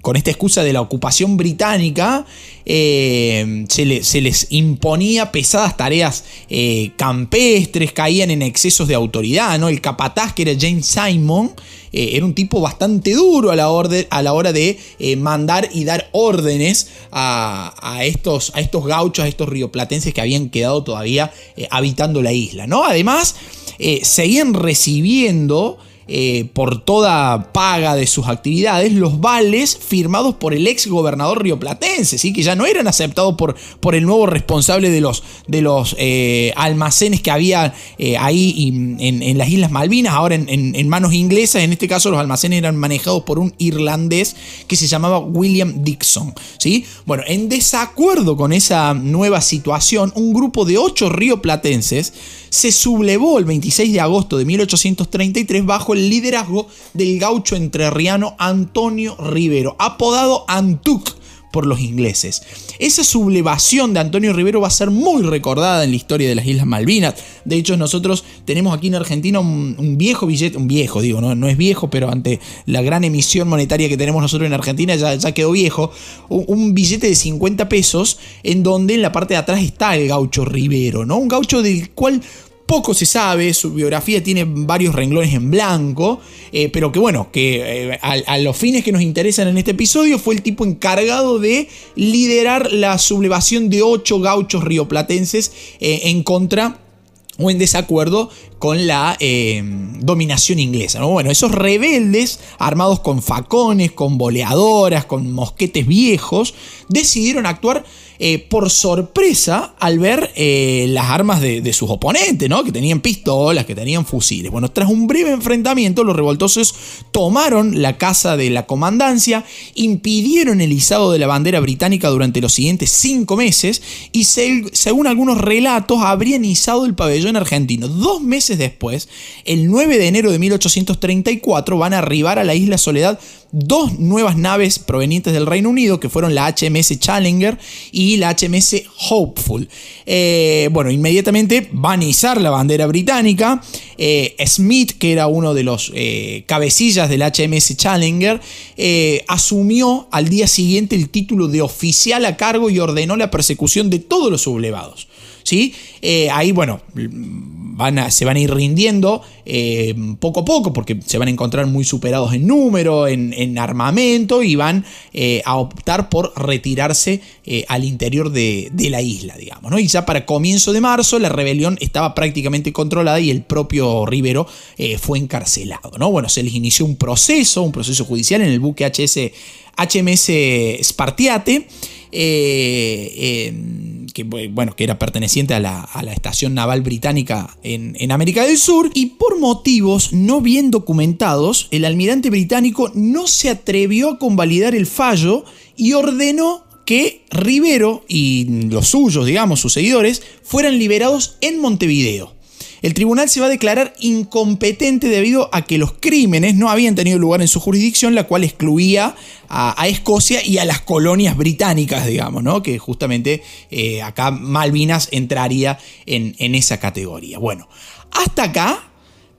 con esta excusa de la ocupación británica, em, se, les imponía pesadas tareas eh, campestres, caían en excesos de autoridad, ¿no? El capataz, que era James Simon, eh, era un tipo bastante duro a la, a la hora de eh, mandar y dar órdenes a, estos, a estos gauchos, a estos rioplatenses que habían quedado todavía eh, habitando la isla. ¿no? Además, seguían recibiendo eh, por toda paga de sus actividades los vales firmados por el ex gobernador rioplatense, ¿sí? que ya no eran aceptados por, por el nuevo responsable de los, de los eh, almacenes que había eh, ahí en, las Islas Malvinas, ahora en, manos inglesas, en este caso los almacenes eran manejados por un irlandés que se llamaba William Dixon. ¿sí? Bueno, en desacuerdo con esa nueva situación, un grupo de ocho rioplatenses se sublevó el 26 de agosto de 1833 bajo el liderazgo del gaucho entrerriano Antonio Rivero, apodado Antuc por los ingleses. Esa sublevación de Antonio Rivero va a ser muy recordada en la historia de las Islas Malvinas. De hecho, nosotros tenemos aquí en Argentina un, viejo billete, un viejo, digo, no, no, es viejo, pero ante la gran emisión monetaria que tenemos nosotros en Argentina ya, ya quedó viejo, un, un, billete de 50 pesos en donde en la parte de atrás está el gaucho Rivero, ¿no? Un gaucho del cual poco se sabe, su biografía tiene varios renglones en blanco, eh, pero que bueno, que eh, a, los fines que nos interesan en este episodio fue el tipo encargado de liderar la sublevación de ocho gauchos rioplatenses en contra o en desacuerdo con la eh, dominación inglesa. Bueno, esos rebeldes, armados con facones, con boleadoras, con mosquetes viejos, decidieron actuar eh, por sorpresa al ver eh, las armas de, sus oponentes, ¿no? que tenían pistolas, que tenían fusiles. Bueno, tras un breve enfrentamiento, los revoltosos tomaron la casa de la comandancia, impidieron el izado de la bandera británica durante los siguientes cinco meses y según algunos relatos habrían izado el pabellón argentino. Dos meses después, el 9 de enero de 1834, van a arribar a la isla Soledad dos nuevas naves provenientes del Reino Unido, que fueron la HMS Challenger y la HMS Hopeful. Eh, bueno, inmediatamente van a izar la bandera británica. Eh, Smith, que era uno de los eh, cabecillas del HMS Challenger, asumió al día siguiente el título de oficial a cargo y ordenó la persecución de todos los sublevados. ¿Sí? ahí, bueno, se van a ir rindiendo eh, poco a poco porque se van a encontrar muy superados en número, en, armamento y van eh, a optar por retirarse eh, al interior de, la isla, digamos. ¿no? Y ya para comienzo de marzo la rebelión estaba prácticamente controlada y el propio Rivero fue encarcelado. ¿no? Bueno, se les inició un proceso, un proceso judicial en el buque HS, HMS Spartiate. Eh, que, bueno, que era perteneciente a la, estación naval británica en, en, América del Sur, y por motivos no bien documentados, el almirante británico no se atrevió a convalidar el fallo y ordenó que Rivero y los suyos, digamos, sus seguidores, fueran liberados en Montevideo el tribunal se va a declarar incompetente debido a que los crímenes no habían tenido lugar en su jurisdicción, la cual excluía a, Escocia y a las colonias británicas, digamos, ¿no? Que justamente eh, acá Malvinas entraría en, en esa categoría. Bueno, hasta acá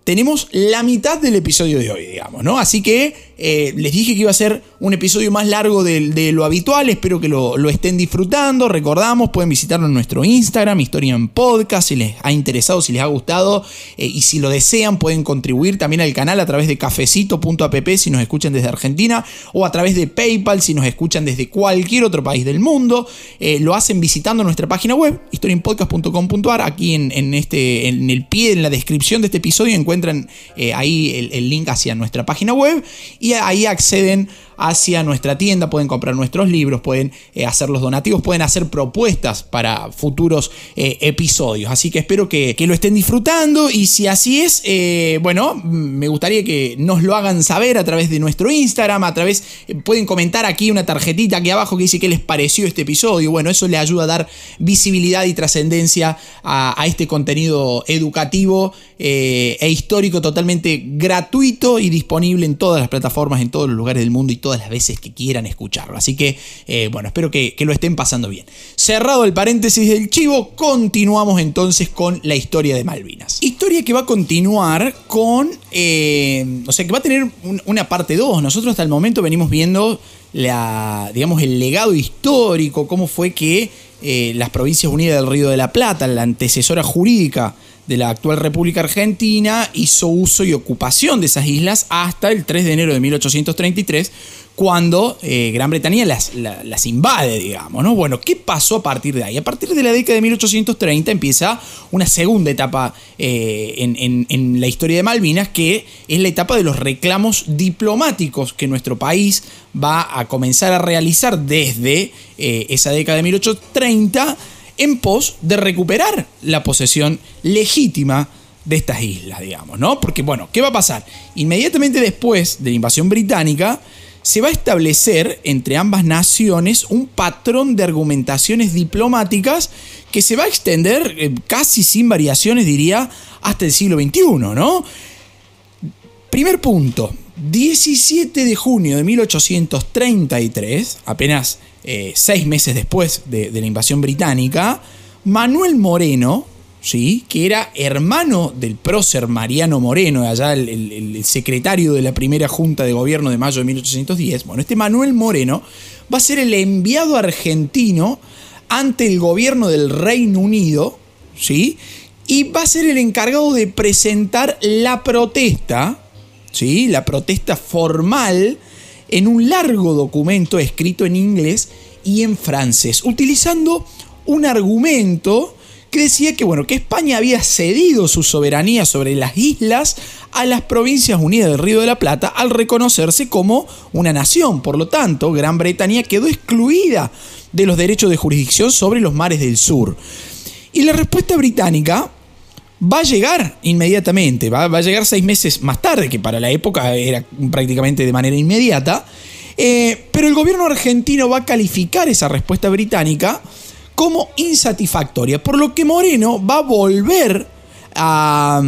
tenemos la mitad del episodio de hoy, digamos, ¿no? Así que eh, les dije que iba a ser un episodio más largo de, lo habitual, espero que lo, estén disfrutando. Recordamos, pueden visitarnos en nuestro Instagram, Historia en Podcast, si les ha interesado, si les ha gustado eh, y si lo desean, pueden contribuir también al canal a través de cafecito.app si nos escuchan desde Argentina o a través de PayPal si nos escuchan desde cualquier otro país del mundo. Eh, lo hacen visitando nuestra página web, historienpodcast.com.ar. Aquí en, este, en el pie, en la descripción de este episodio, encuentran ahí el, link hacia nuestra página web y ahí acceden hacia nuestra tienda, pueden comprar nuestros libros, pueden eh, hacer los donativos, pueden hacer propuestas para futuros eh, episodios. Así que espero que, lo estén disfrutando y si así es, eh, bueno, me gustaría que nos lo hagan saber a través de nuestro Instagram, a través, pueden comentar aquí una tarjetita aquí abajo que dice qué les pareció este episodio. Bueno, eso le ayuda a dar visibilidad y trascendencia a, este contenido educativo e histórico totalmente gratuito y disponible en todas las plataformas, en todos los lugares del mundo todas las veces que quieran escucharlo. Así que, eh, bueno, espero que, lo estén pasando bien. Cerrado el paréntesis del chivo, continuamos entonces con la historia de Malvinas. Historia que va a continuar con, eh, o sea, que va a tener una parte 2. Nosotros hasta el momento venimos viendo la, digamos, el legado histórico, cómo fue que eh, las Provincias Unidas del Río de la Plata, la antecesora jurídica de la actual República Argentina hizo uso y ocupación de esas islas hasta el 3 de enero de 1833, cuando eh, Gran Bretaña las, las, invade, digamos. ¿no? Bueno, ¿qué pasó a partir de ahí? A partir de la década de 1830 empieza una segunda etapa eh, en, la historia de Malvinas, que es la etapa de los reclamos diplomáticos que nuestro país va a comenzar a realizar desde eh, esa década de 1830 en pos de recuperar la posesión legítima de estas islas, digamos, ¿no? Porque, bueno, ¿qué va a pasar? Inmediatamente después de la invasión británica, se va a establecer entre ambas naciones un patrón de argumentaciones diplomáticas que se va a extender eh, casi sin variaciones, diría, hasta el siglo XXI, ¿no? Primer punto, 17 de junio de 1833, apenas eh, seis meses después de, la invasión británica, Manuel Moreno, ¿sí? que era hermano del prócer Mariano Moreno, allá el, secretario de la primera Junta de Gobierno de mayo de 1810, bueno, este Manuel Moreno va a ser el enviado argentino ante el gobierno del Reino Unido, ¿sí? y va a ser el encargado de presentar la protesta, ¿sí? la protesta formal, en un largo documento escrito en inglés y en francés, utilizando un argumento que decía que, bueno, que España había cedido su soberanía sobre las islas a las Provincias Unidas del Río de la Plata al reconocerse como una nación. Por lo tanto, Gran Bretaña quedó excluida de los derechos de jurisdicción sobre los mares del sur. Y la respuesta británica va a llegar inmediatamente, va, a llegar seis meses más tarde, que para la época era prácticamente de manera inmediata, eh, pero el gobierno argentino va a calificar esa respuesta británica como insatisfactoria, por lo que Moreno va a volver a,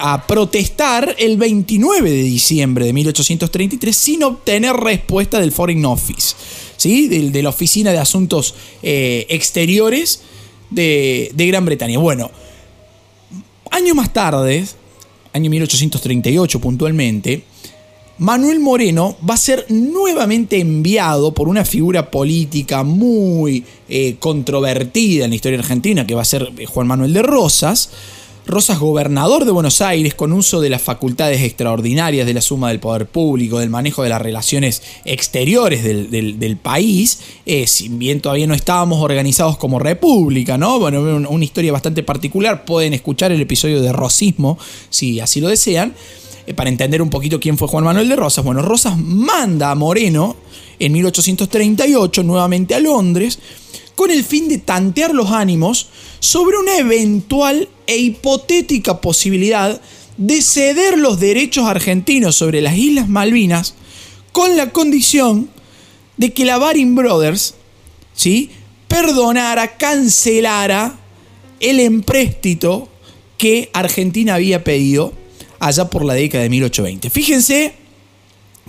a, protestar el 29 de diciembre de 1833 sin obtener respuesta del Foreign Office, ¿sí? de, la Oficina de Asuntos eh, Exteriores de, de Gran Bretaña. Bueno, años más tarde, año 1838 puntualmente, Manuel Moreno va a ser nuevamente enviado por una figura política muy eh, controvertida en la historia argentina, que va a ser eh, Juan Manuel de Rosas. Rosas, gobernador de Buenos Aires, con uso de las facultades extraordinarias de la suma del poder público, del manejo de las relaciones exteriores del, país, eh, si bien todavía no estábamos organizados como república, ¿no? Bueno, una historia bastante particular, pueden escuchar el episodio de Rosismo, si así lo desean. Eh, para entender un poquito quién fue Juan Manuel de Rosas. Bueno, Rosas manda a Moreno en 1838 nuevamente a Londres con el fin de tantear los ánimos sobre una eventual e hipotética posibilidad de ceder los derechos argentinos sobre las Islas Malvinas con la condición de que la Baring Brothers ¿sí? perdonara, cancelara el empréstito que Argentina había pedido allá por la década de 1820. Fíjense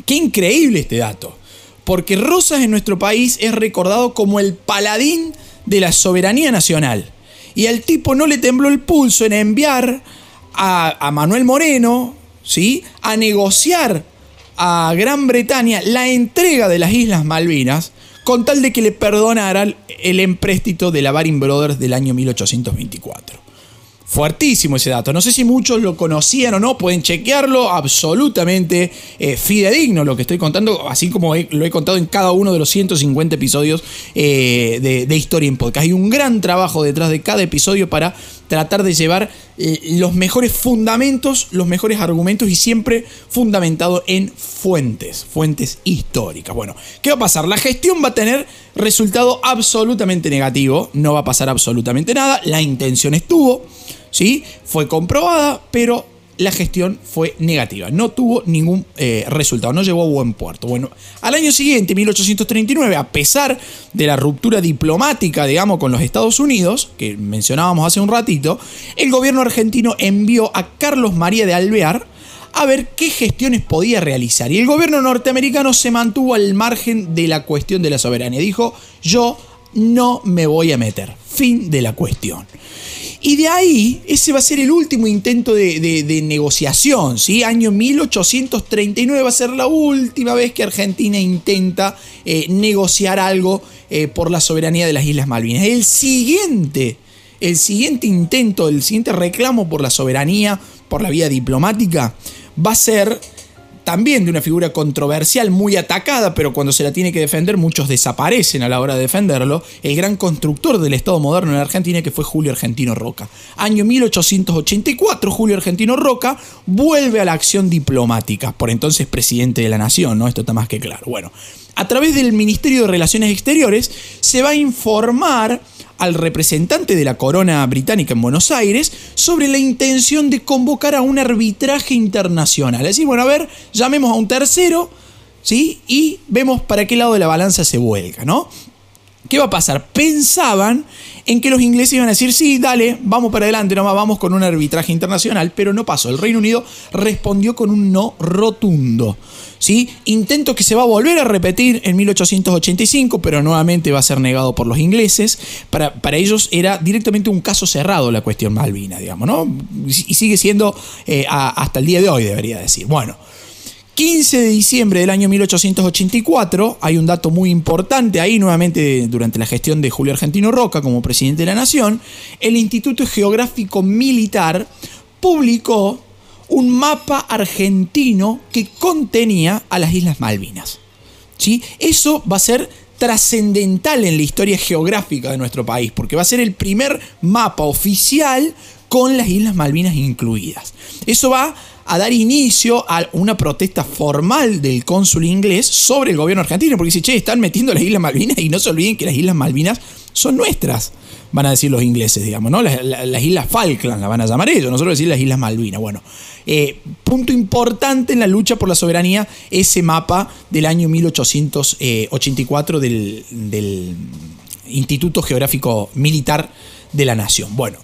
qué increíble este dato, porque Rosas en nuestro país es recordado como el paladín de la soberanía nacional. Y al tipo no le tembló el pulso en enviar a, Manuel Moreno, ¿sí? A negociar a Gran Bretaña la entrega de las Islas Malvinas con tal de que le perdonaran el empréstito de la Baring Brothers del año 1824. Fuertísimo ese dato. No sé si muchos lo conocían o no, pueden chequearlo. Absolutamente eh, fidedigno lo que estoy contando, así como lo he contado en cada uno de los 150 episodios eh, de, de, Historia en Podcast. Hay un gran trabajo detrás de cada episodio para tratar de llevar eh, los mejores fundamentos, los mejores argumentos y siempre fundamentado en fuentes, fuentes históricas. Bueno, ¿qué va a pasar? La gestión va a tener resultado absolutamente negativo, no va a pasar absolutamente nada, la intención estuvo, ¿sí? Fue comprobada, pero la gestión fue negativa, no tuvo ningún eh, resultado, no llegó a buen puerto. Bueno, al año siguiente, 1839, a pesar de la ruptura diplomática, digamos, con los Estados Unidos, que mencionábamos hace un ratito, el gobierno argentino envió a Carlos María de Alvear a ver qué gestiones podía realizar. Y el gobierno norteamericano se mantuvo al margen de la cuestión de la soberanía. Dijo, yo no me voy a meter. Fin de la cuestión. Y de ahí, ese va a ser el último intento de, negociación, ¿sí? Año 1839 va a ser la última vez que Argentina intenta eh, negociar algo eh, por la soberanía de las Islas Malvinas. El siguiente, el siguiente intento, el siguiente reclamo por la soberanía, por la vía diplomática, va a ser también de una figura controversial, muy atacada, pero cuando se la tiene que defender muchos desaparecen a la hora de defenderlo, el gran constructor del Estado moderno en Argentina que fue Julio Argentino Roca. Año 1884, Julio Argentino Roca vuelve a la acción diplomática, por entonces presidente de la nación, ¿no? Esto está más que claro. Bueno, a través del Ministerio de Relaciones Exteriores se va a informar al representante de la corona británica en Buenos Aires sobre la intención de convocar a un arbitraje internacional. Es decir, bueno, a ver, llamemos a un tercero, ¿sí? Y vemos para qué lado de la balanza se vuelca, ¿no? ¿Qué va a pasar? Pensaban en que los ingleses iban a decir, sí, dale, vamos para adelante, nomás vamos con un arbitraje internacional, pero no pasó. El Reino Unido respondió con un no rotundo. ¿sí? Intento que se va a volver a repetir en 1885, pero nuevamente va a ser negado por los ingleses. Para, para ellos era directamente un caso cerrado la cuestión Malvina, digamos, ¿no? Y sigue siendo eh, hasta el día de hoy, debería decir. Bueno. 15 de diciembre del año 1884, hay un dato muy importante ahí, nuevamente durante la gestión de Julio Argentino Roca como presidente de la Nación, el Instituto Geográfico Militar publicó un mapa argentino que contenía a las Islas Malvinas. ¿Sí? Eso va a ser trascendental en la historia geográfica de nuestro país, porque va a ser el primer mapa oficial con las Islas Malvinas incluidas. Eso va a dar inicio a una protesta formal del cónsul inglés sobre el gobierno argentino, porque dice, che, están metiendo las Islas Malvinas y no se olviden que las Islas Malvinas son nuestras, van a decir los ingleses, digamos, ¿no? Las, Islas Falkland las van a llamar ellos, nosotros decir las Islas Malvinas. Bueno, eh, punto importante en la lucha por la soberanía, ese mapa del año 1884 del, del Instituto Geográfico Militar de la Nación. Bueno,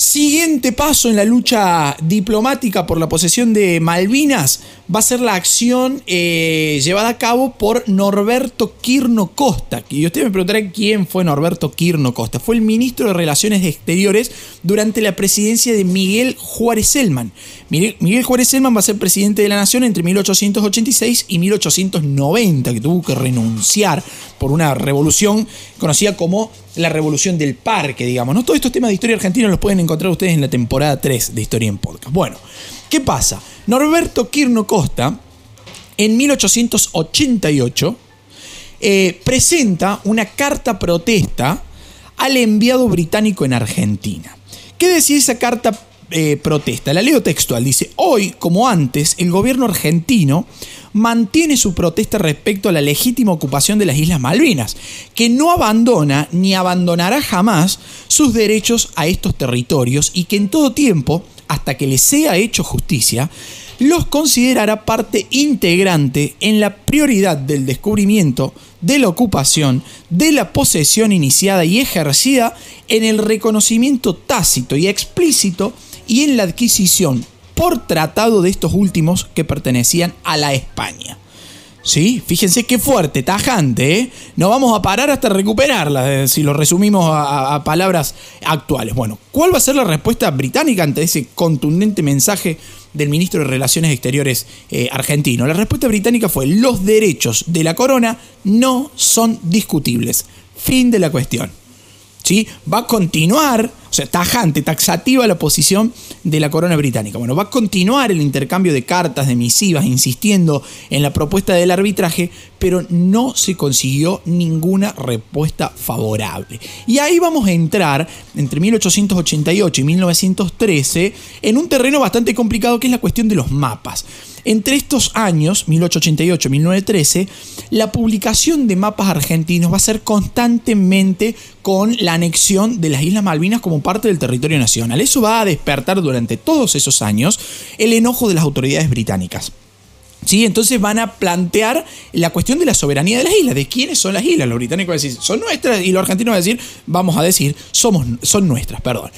Siguiente paso en la lucha diplomática por la posesión de Malvinas va a ser la acción eh, llevada a cabo por Norberto Quirno Costa. Y usted me preguntará quién fue Norberto Quirno Costa. Fue el ministro de Relaciones Exteriores durante la presidencia de Miguel Juárez Selman. Miguel, Juárez Selman va a ser presidente de la Nación entre 1886 y 1890, que tuvo que renunciar por una revolución conocida como la revolución del parque, digamos. ¿no? Todos estos temas de historia argentina los pueden encontrar ustedes en la temporada 3 de Historia en Podcast. Bueno, ¿qué pasa? Norberto Quirno Costa, en 1888, eh, presenta una carta protesta al enviado británico en Argentina. ¿Qué decía esa carta eh, protesta? La leo textual. Dice, hoy, como antes, el gobierno argentino mantiene su protesta respecto a la legítima ocupación de las Islas Malvinas, que no abandona ni abandonará jamás sus derechos a estos territorios y que en todo tiempo, hasta que les sea hecho justicia, los considerará parte integrante en la prioridad del descubrimiento, de la ocupación, de la posesión iniciada y ejercida en el reconocimiento tácito y explícito y en la adquisición por tratado de estos últimos que pertenecían a la España. ¿Sí? Fíjense qué fuerte, tajante, ¿eh? No vamos a parar hasta recuperarla, eh, si lo resumimos a, palabras actuales. Bueno, ¿cuál va a ser la respuesta británica ante ese contundente mensaje del ministro de Relaciones Exteriores eh, argentino? La respuesta británica fue, los derechos de la corona no son discutibles. Fin de la cuestión. ¿Sí? Va a continuar o sea, tajante, taxativa la posición de la corona británica. Bueno, va a continuar el intercambio de cartas, de misivas, insistiendo en la propuesta del arbitraje, pero no se consiguió ninguna respuesta favorable. Y ahí vamos a entrar, entre 1888 y 1913, en un terreno bastante complicado que es la cuestión de los mapas. Entre estos años, 1888-1913, la publicación de mapas argentinos va a ser constantemente con la anexión de las Islas Malvinas como parte del territorio nacional. Eso va a despertar durante todos esos años el enojo de las autoridades británicas. ¿Sí? Entonces van a plantear la cuestión de la soberanía de las islas, de quiénes son las islas. Los británicos van a decir, son nuestras, y los argentinos van a decir, vamos a decir, somos, son nuestras, perdón.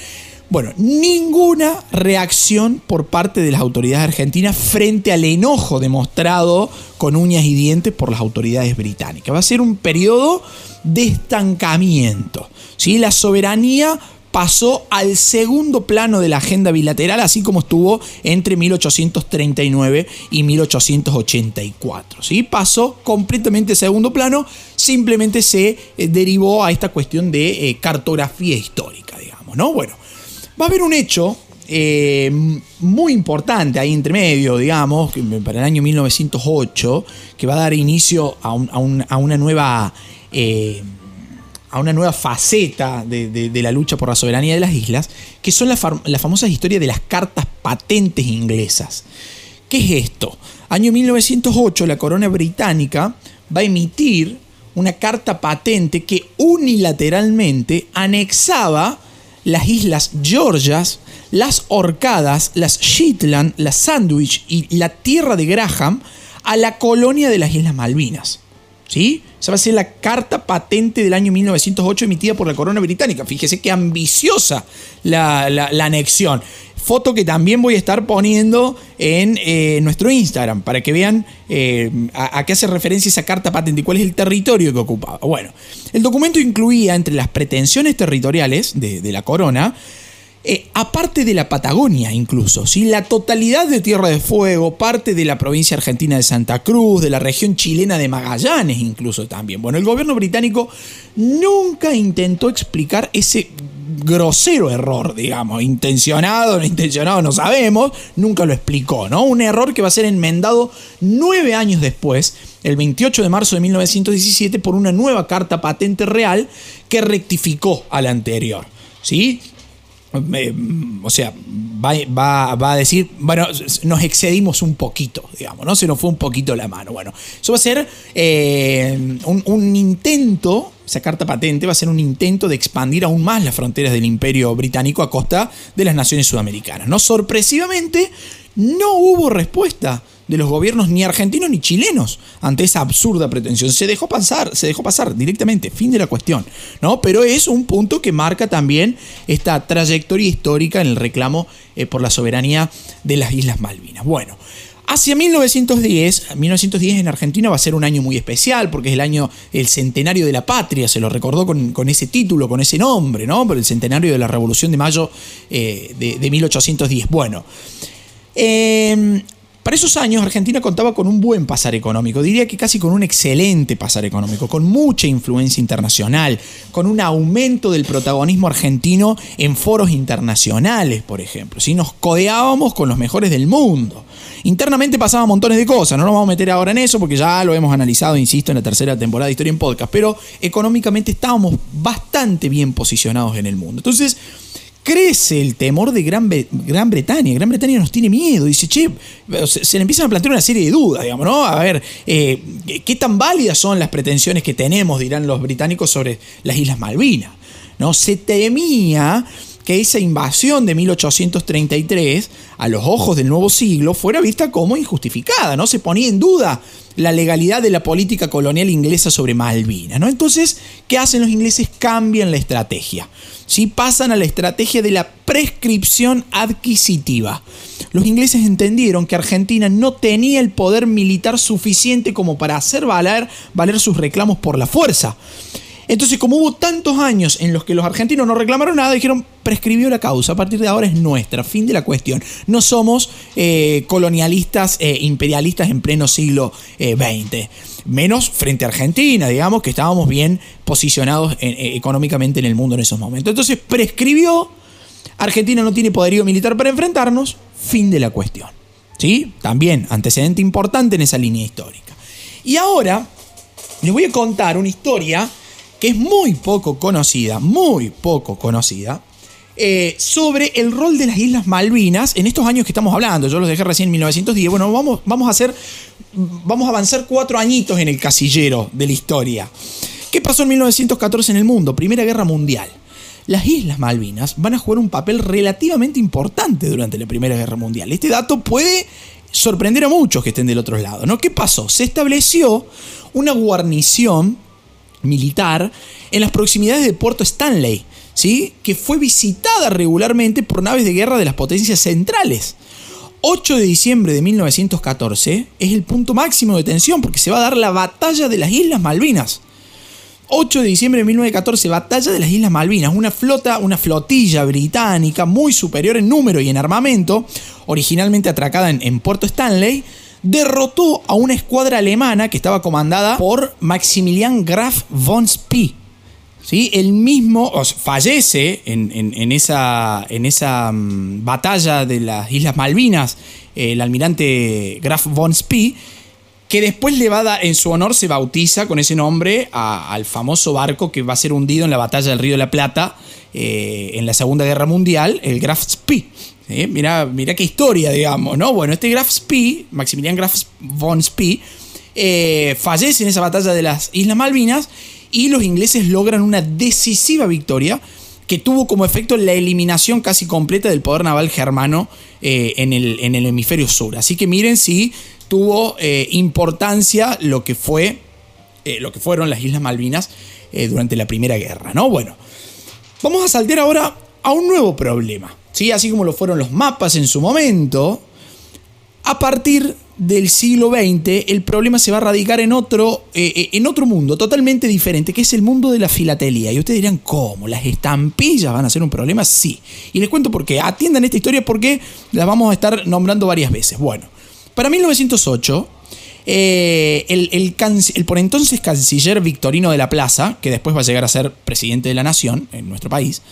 Bueno, ninguna reacción por parte de las autoridades argentinas frente al enojo demostrado con uñas y dientes por las autoridades británicas. Va a ser un periodo de estancamiento. ¿sí? La soberanía pasó al segundo plano de la agenda bilateral, así como estuvo entre 1839 y 1884. ¿sí? Pasó completamente segundo plano, simplemente se eh, derivó a esta cuestión de eh, cartografía histórica, digamos. ¿no? Bueno, Va a haber un hecho eh, muy importante ahí entre medio, digamos, para el año 1908, que va a dar inicio a, una nueva... Eh, a una nueva faceta de, la lucha por la soberanía de las islas, que son las la famosas historias de las cartas patentes inglesas. ¿Qué es esto? Año 1908, la corona británica va a emitir una carta patente que unilateralmente anexaba las islas Georgias, las Orcadas, las Shetland, las Sandwich y la tierra de Graham a la colonia de las Islas Malvinas. ¿Sí? Esa va a ser la carta patente del año 1908 emitida por la corona británica. Fíjese qué ambiciosa la, anexión. Foto que también voy a estar poniendo en eh, nuestro Instagram para que vean eh, a, qué hace referencia esa carta patente y cuál es el territorio que ocupaba. Bueno, el documento incluía entre las pretensiones territoriales de, la corona eh, aparte de la Patagonia incluso, ¿sí? la totalidad de Tierra de Fuego, parte de la provincia argentina de Santa Cruz, de la región chilena de Magallanes incluso también. Bueno, el gobierno británico nunca intentó explicar ese grosero error, digamos, intencionado, no intencionado, no sabemos, nunca lo explicó, ¿no? Un error que va a ser enmendado nueve años después, el 28 de marzo de 1917, por una nueva carta patente real que rectificó a la anterior, ¿sí? O sea, va, a decir, bueno, nos excedimos un poquito, digamos, ¿no? Se nos fue un poquito la mano. Bueno, eso va a ser eh, un, un, intento esa carta patente va a ser un intento de expandir aún más las fronteras del imperio británico a costa de las naciones sudamericanas. No sorpresivamente, no hubo respuesta de los gobiernos ni argentinos ni chilenos ante esa absurda pretensión. Se dejó pasar, se dejó pasar directamente, fin de la cuestión. ¿no? Pero es un punto que marca también esta trayectoria histórica en el reclamo eh, por la soberanía de las Islas Malvinas. Bueno, Hacia 1910, 1910 en Argentina va a ser un año muy especial porque es el año, el centenario de la patria, se lo recordó con, ese título, con ese nombre, ¿no? Por el centenario de la Revolución de Mayo eh, de, 1810. Bueno, em, para esos años Argentina contaba con un buen pasar económico, diría que casi con un excelente pasar económico, con mucha influencia internacional, con un aumento del protagonismo argentino en foros internacionales, por ejemplo. Si Nos codeábamos con los mejores del mundo. Internamente pasaban montones de cosas, no nos vamos a meter ahora en eso porque ya lo hemos analizado, insisto, en la tercera temporada de Historia en Podcast, pero económicamente estábamos bastante bien posicionados en el mundo. Entonces, crece el temor de Gran, Gran, Bretaña. Gran Bretaña nos tiene miedo. Dice, che, se, le empiezan a plantear una serie de dudas, digamos, ¿no? A ver, eh, ¿qué tan válidas son las pretensiones que tenemos, dirán los británicos, sobre las Islas Malvinas? ¿No? Se temía que esa invasión de 1833, a los ojos del nuevo siglo, fuera vista como injustificada, ¿no? Se ponía en duda la legalidad de la política colonial inglesa sobre Malvinas, ¿no? Entonces, ¿qué hacen los ingleses? Cambian la estrategia. ¿Sí? Pasan a la estrategia de la prescripción adquisitiva. Los ingleses entendieron que Argentina no tenía el poder militar suficiente como para hacer valer, valer sus reclamos por la fuerza. Entonces, como hubo tantos años en los que los argentinos no reclamaron nada, dijeron, prescribió la causa, a partir de ahora es nuestra, fin de la cuestión. No somos eh, colonialistas e imperialistas en pleno siglo XX. Eh, Menos frente a Argentina, digamos, que estábamos bien posicionados económicamente en el mundo en esos momentos. Entonces, prescribió, Argentina no tiene poderío militar para enfrentarnos, fin de la cuestión. ¿Sí? También antecedente importante en esa línea histórica. Y ahora les voy a contar una historia que es muy poco conocida, muy poco conocida, eh, sobre el rol de las Islas Malvinas en estos años que estamos hablando. Yo los dejé recién en 1910. Bueno, vamos, vamos a hacer, vamos a avanzar cuatro añitos en el casillero de la historia. ¿Qué pasó en 1914 en el mundo? Primera Guerra Mundial. Las Islas Malvinas van a jugar un papel relativamente importante durante la Primera Guerra Mundial. Este dato puede sorprender a muchos que estén del otro lado, ¿no? ¿Qué pasó? Se estableció una guarnición militar en las proximidades de Puerto Stanley, ¿sí? que fue visitada regularmente por naves de guerra de las potencias centrales. 8 de diciembre de 1914 es el punto máximo de tensión porque se va a dar la batalla de las Islas Malvinas. 8 de diciembre de 1914, batalla de las Islas Malvinas, una flota, una flotilla británica muy superior en número y en armamento, originalmente atracada en, en Puerto Stanley, derrotó a una escuadra alemana que estaba comandada por Maximilian Graf von Spee. ¿Sí? El mismo fallece en, esa, en esa mm, batalla de las Islas Malvinas, el almirante Graf von Spee, que después le en su honor se bautiza con ese nombre al famoso barco que va a ser hundido en la batalla del Río de la Plata eh, en la Segunda Guerra Mundial, el Graf Spee. Mira, mira qué historia, digamos, ¿no? Bueno, este Graf Spee, Maximilian Graf von Spee, eh, fallece en esa batalla de las Islas Malvinas y los ingleses logran una decisiva victoria que tuvo como efecto la eliminación casi completa del poder naval germano eh, en, el, en, el, hemisferio sur. Así que miren si tuvo eh, importancia lo que fue, lo que fueron las Islas Malvinas durante la Primera Guerra, ¿no? Bueno, vamos a saltar ahora a un nuevo problema. ¿Sí? así como lo fueron los mapas en su momento, a partir del siglo XX el problema se va a radicar en otro, eh, eh, en otro mundo totalmente diferente, que es el mundo de la filatelía. Y ustedes dirán, ¿cómo? ¿Las estampillas van a ser un problema? Sí. Y les cuento por qué. Atiendan esta historia porque la vamos a estar nombrando varias veces. Bueno, para 1908, eh, el, el, por entonces canciller Victorino de la Plaza, que después va a llegar a ser presidente de la nación en nuestro país,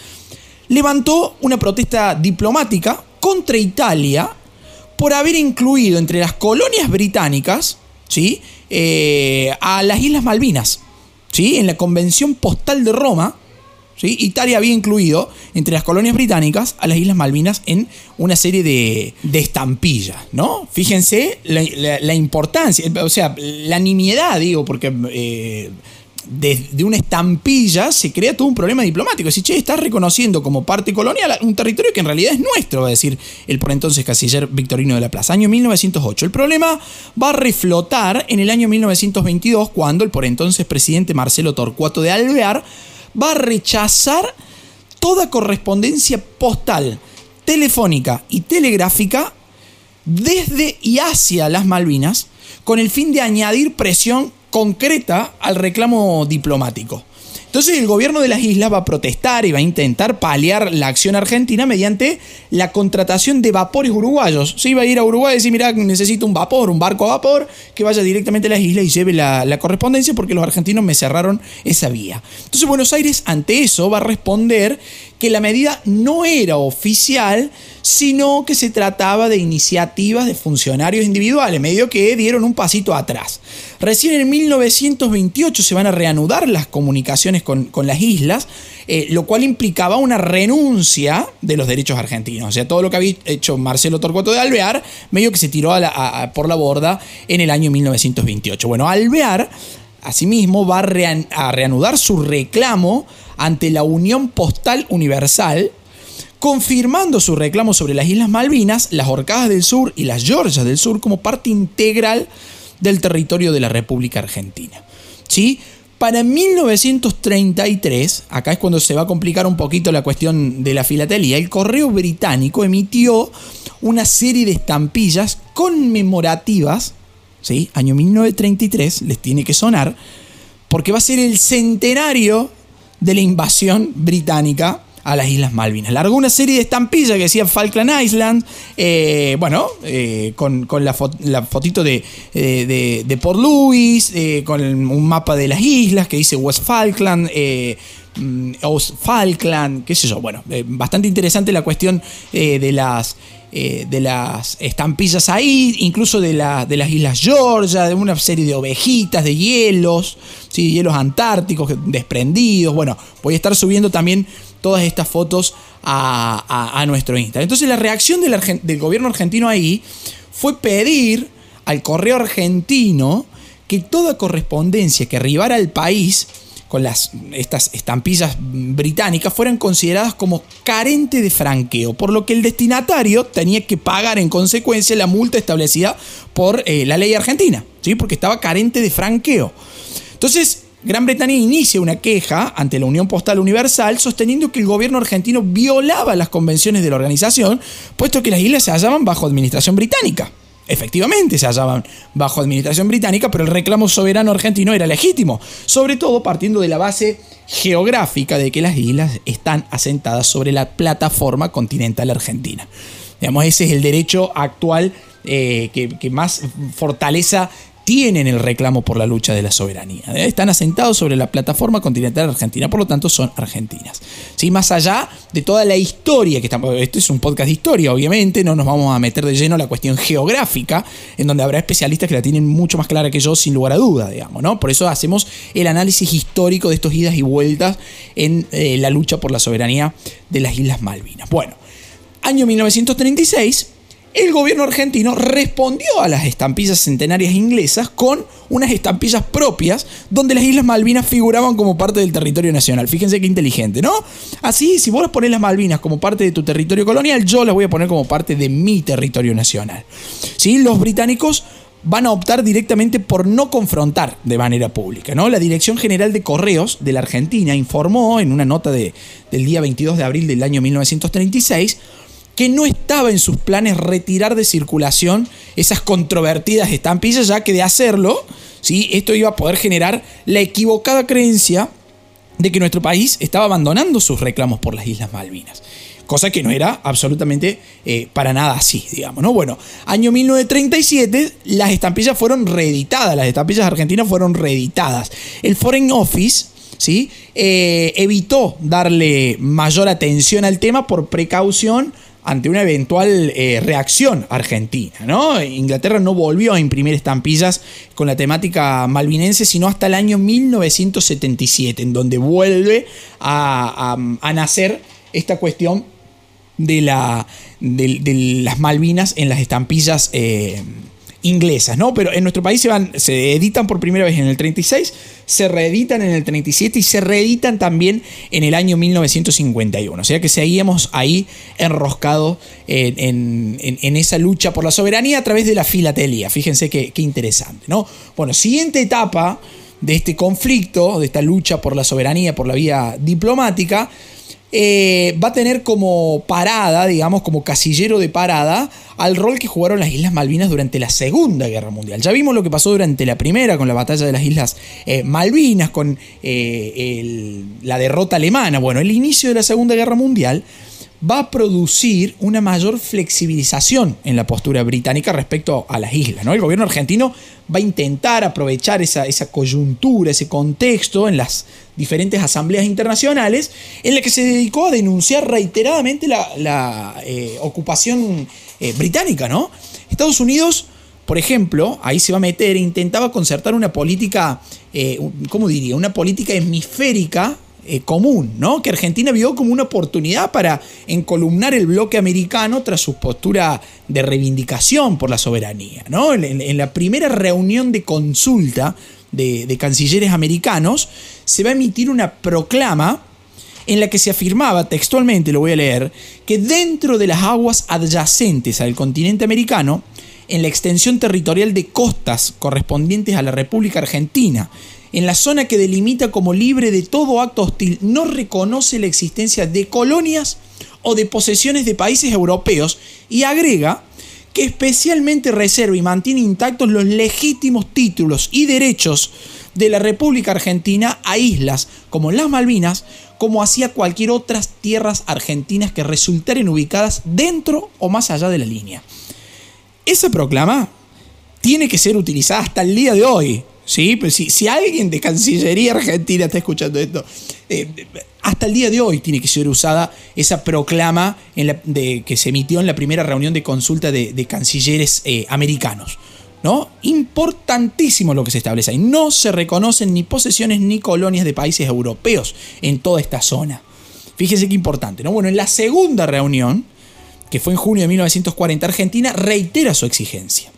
levantó una protesta diplomática contra Italia por haber incluido entre las colonias británicas ¿sí? Eh, a las Islas Malvinas. ¿sí? En la Convención Postal de Roma, ¿sí? Italia había incluido entre las colonias británicas a las Islas Malvinas en una serie de, de estampillas. ¿no? Fíjense la, importancia, o sea, la nimiedad, digo, porque... Eh, de, una estampilla se crea todo un problema diplomático. Si, che, estás reconociendo como parte colonial un territorio que en realidad es nuestro, va a decir el por entonces canciller Victorino de la Plaza, año 1908. El problema va a reflotar en el año 1922 cuando el por entonces presidente Marcelo Torcuato de Alvear va a rechazar toda correspondencia postal, telefónica y telegráfica desde y hacia las Malvinas con el fin de añadir presión concreta al reclamo diplomático. Entonces el gobierno de las islas va a protestar y va a intentar paliar la acción argentina mediante la contratación de vapores uruguayos. Se iba a ir a Uruguay y decir, mira, necesito un vapor, un barco a vapor, que vaya directamente a las islas y lleve la, la correspondencia porque los argentinos me cerraron esa vía. Entonces Buenos Aires ante eso va a responder que la medida no era oficial, sino que se trataba de iniciativas de funcionarios individuales, medio que dieron un pasito atrás. Recién en 1928 se van a reanudar las comunicaciones con, las islas, eh, lo cual implicaba una renuncia de los derechos argentinos. O sea, todo lo que había hecho Marcelo Torcuato de Alvear, medio que se tiró por la borda en el año 1928. Bueno, Alvear asimismo va a reanudar su reclamo ante la Unión Postal Universal, confirmando su reclamo sobre las Islas Malvinas, las Orcadas del Sur y las Georgias del Sur como parte integral del territorio de la República Argentina. ¿Sí? Para 1933, acá es cuando se va a complicar un poquito la cuestión de la filatelía, el correo británico emitió una serie de estampillas conmemorativas, ¿sí? año 1933, les tiene que sonar, porque va a ser el centenario de la invasión británica a las Islas Malvinas. Largó una serie de estampillas que decía Falkland Island, eh, bueno, eh, con, la, fotito de, eh, de, Port Louis, con un mapa de las islas que dice West Falkland, mm, Ost Falkland, qué sé yo. Bueno, bastante interesante la cuestión de las de las estampillas ahí, incluso de, de, las Islas Georgia, de una serie de ovejitas, de hielos, ¿sí? hielos antárticos desprendidos. Bueno, voy a estar subiendo también todas estas fotos a, nuestro Instagram. Entonces la reacción del, del gobierno argentino ahí fue pedir al correo argentino que toda correspondencia que arribara al país con las, estas estampillas británicas fueran consideradas como carente de franqueo, por lo que el destinatario tenía que pagar en consecuencia la multa establecida por eh, la ley argentina, ¿sí? porque estaba carente de franqueo. Entonces, Gran Bretaña inicia una queja ante la Unión Postal Universal sosteniendo que el gobierno argentino violaba las convenciones de la organización, puesto que las islas se hallaban bajo administración británica efectivamente se hallaban bajo administración británica, pero el reclamo soberano argentino era legítimo, sobre todo partiendo de la base geográfica de que las islas están asentadas sobre la plataforma continental argentina. Digamos, ese es el derecho actual eh, que, que, más fortaleza tienen el reclamo por la lucha de la soberanía. ¿eh? Están asentados sobre la plataforma continental argentina, por lo tanto son argentinas. ¿Sí? Más allá de toda la historia, que estamos, este es un podcast de historia, obviamente, no nos vamos a meter de lleno la cuestión geográfica, en donde habrá especialistas que la tienen mucho más clara que yo, sin lugar a duda, digamos, ¿no? Por eso hacemos el análisis histórico de estos idas y vueltas en eh, la lucha por la soberanía de las Islas Malvinas. Bueno, año 1936 el gobierno argentino respondió a las estampillas centenarias inglesas con unas estampillas propias donde las Islas Malvinas figuraban como parte del territorio nacional. Fíjense qué inteligente, ¿no? Así, si vos pones las Malvinas como parte de tu territorio colonial, yo las voy a poner como parte de mi territorio nacional. ¿Sí? Los británicos van a optar directamente por no confrontar de manera pública. ¿no? La Dirección General de Correos de la Argentina informó en una nota de, del día 22 de abril del año 1936 que no estaba en sus planes retirar de circulación esas controvertidas estampillas, ya que de hacerlo, ¿sí? esto iba a poder generar la equivocada creencia de que nuestro país estaba abandonando sus reclamos por las Islas Malvinas. Cosa que no era absolutamente eh, para nada así, digamos, ¿no? Bueno, año 1937, las estampillas fueron reeditadas, las estampillas argentinas fueron reeditadas. El Foreign Office, ¿sí? Eh, evitó darle mayor atención al tema por precaución ante una eventual eh, reacción argentina. ¿no? Inglaterra no volvió a imprimir estampillas con la temática malvinense, sino hasta el año 1977, en donde vuelve a, nacer esta cuestión de, la, de, las Malvinas en las estampillas eh, inglesas, ¿no? Pero en nuestro país se, van, se editan por primera vez en el 36, se reeditan en el 37 y se reeditan también en el año 1951. O sea que seguíamos ahí enroscados en, esa lucha por la soberanía a través de la filatelía. Fíjense qué, qué interesante, ¿no? Bueno, siguiente etapa de este conflicto, de esta lucha por la soberanía por la vía diplomática, eh, va a tener como parada, digamos, como casillero de parada, al rol que jugaron las Islas Malvinas durante la Segunda Guerra Mundial. Ya vimos lo que pasó durante la Primera, con la batalla de las Islas eh, Malvinas, con eh, la derrota alemana. Bueno, el inicio de la Segunda Guerra Mundial va a producir una mayor flexibilización en la postura británica respecto a las islas. ¿no? El gobierno argentino va a intentar aprovechar esa, esa coyuntura, ese contexto en las diferentes asambleas internacionales, en la que se dedicó a denunciar reiteradamente la, eh, ocupación eh, británica. ¿no? Estados Unidos por ejemplo, ahí se va a meter, intentaba concertar una política, eh, ¿cómo diría? Una política hemisférica común, ¿no? Que Argentina vio como una oportunidad para encolumnar el bloque americano tras su postura de reivindicación por la soberanía, ¿no? En, la primera reunión de consulta de cancilleres americanos se va a emitir una proclama en la que se afirmaba textualmente, lo voy a leer, que dentro de las aguas adyacentes al continente americano, en la extensión territorial de costas correspondientes a la República Argentina en la zona que delimita como libre de todo acto hostil, no reconoce la existencia de colonias o de posesiones de países europeos y agrega que especialmente reserva y mantiene intactos los legítimos títulos y derechos de la República Argentina a islas como las Malvinas, como hacia cualquier otras tierras argentinas que resultaren ubicadas dentro o más allá de la línea. Esa proclama tiene que ser utilizada hasta el día de hoy Sí, pero si, si alguien de Cancillería Argentina está escuchando esto, eh, hasta el día de hoy tiene que ser usada esa proclama de, que se emitió en la primera reunión de consulta de, cancilleres eh, americanos. ¿No? Importantísimo lo que se establece ahí. No se reconocen ni posesiones ni colonias de países europeos en toda esta zona. Fíjese qué importante. ¿no? Bueno, en la segunda reunión, que fue en junio de 1940, Argentina reitera su exigencia.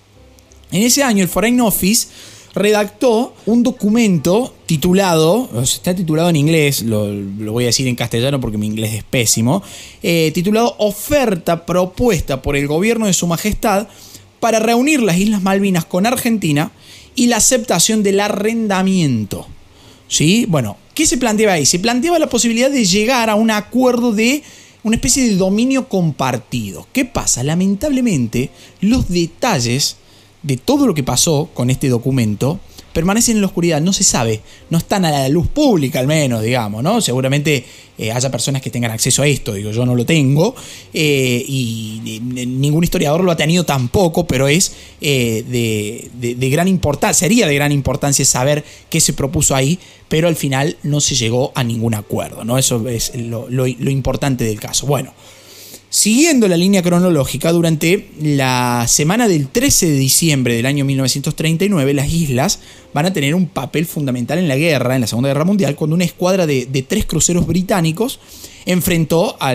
En ese año, el Foreign Office redactó un documento titulado, está titulado en inglés, lo, voy a decir en castellano porque mi inglés es pésimo, eh, titulado Oferta propuesta por el gobierno de Su Majestad para reunir las Islas Malvinas con Argentina y la aceptación del arrendamiento. ¿Sí? Bueno, ¿qué se planteaba ahí? Se planteaba la posibilidad de llegar a un acuerdo de una especie de dominio compartido. ¿Qué pasa? Lamentablemente, los detalles de todo lo que pasó con este documento permanecen en la oscuridad, no se sabe, no están a la luz pública al menos, digamos, ¿no? Seguramente eh, haya personas que tengan acceso a esto, digo, yo no lo tengo, eh, y ningún historiador lo ha tenido tampoco, pero es eh, de, gran importancia, sería de gran importancia saber qué se propuso ahí, pero al final no se llegó a ningún acuerdo, ¿no? Eso es lo, lo importante del caso. Bueno. Siguiendo la línea cronológica, durante la semana del 13 de diciembre del año 1939, las islas van a tener un papel fundamental en la guerra, en la Segunda Guerra Mundial, cuando una escuadra de, tres cruceros británicos enfrentó a,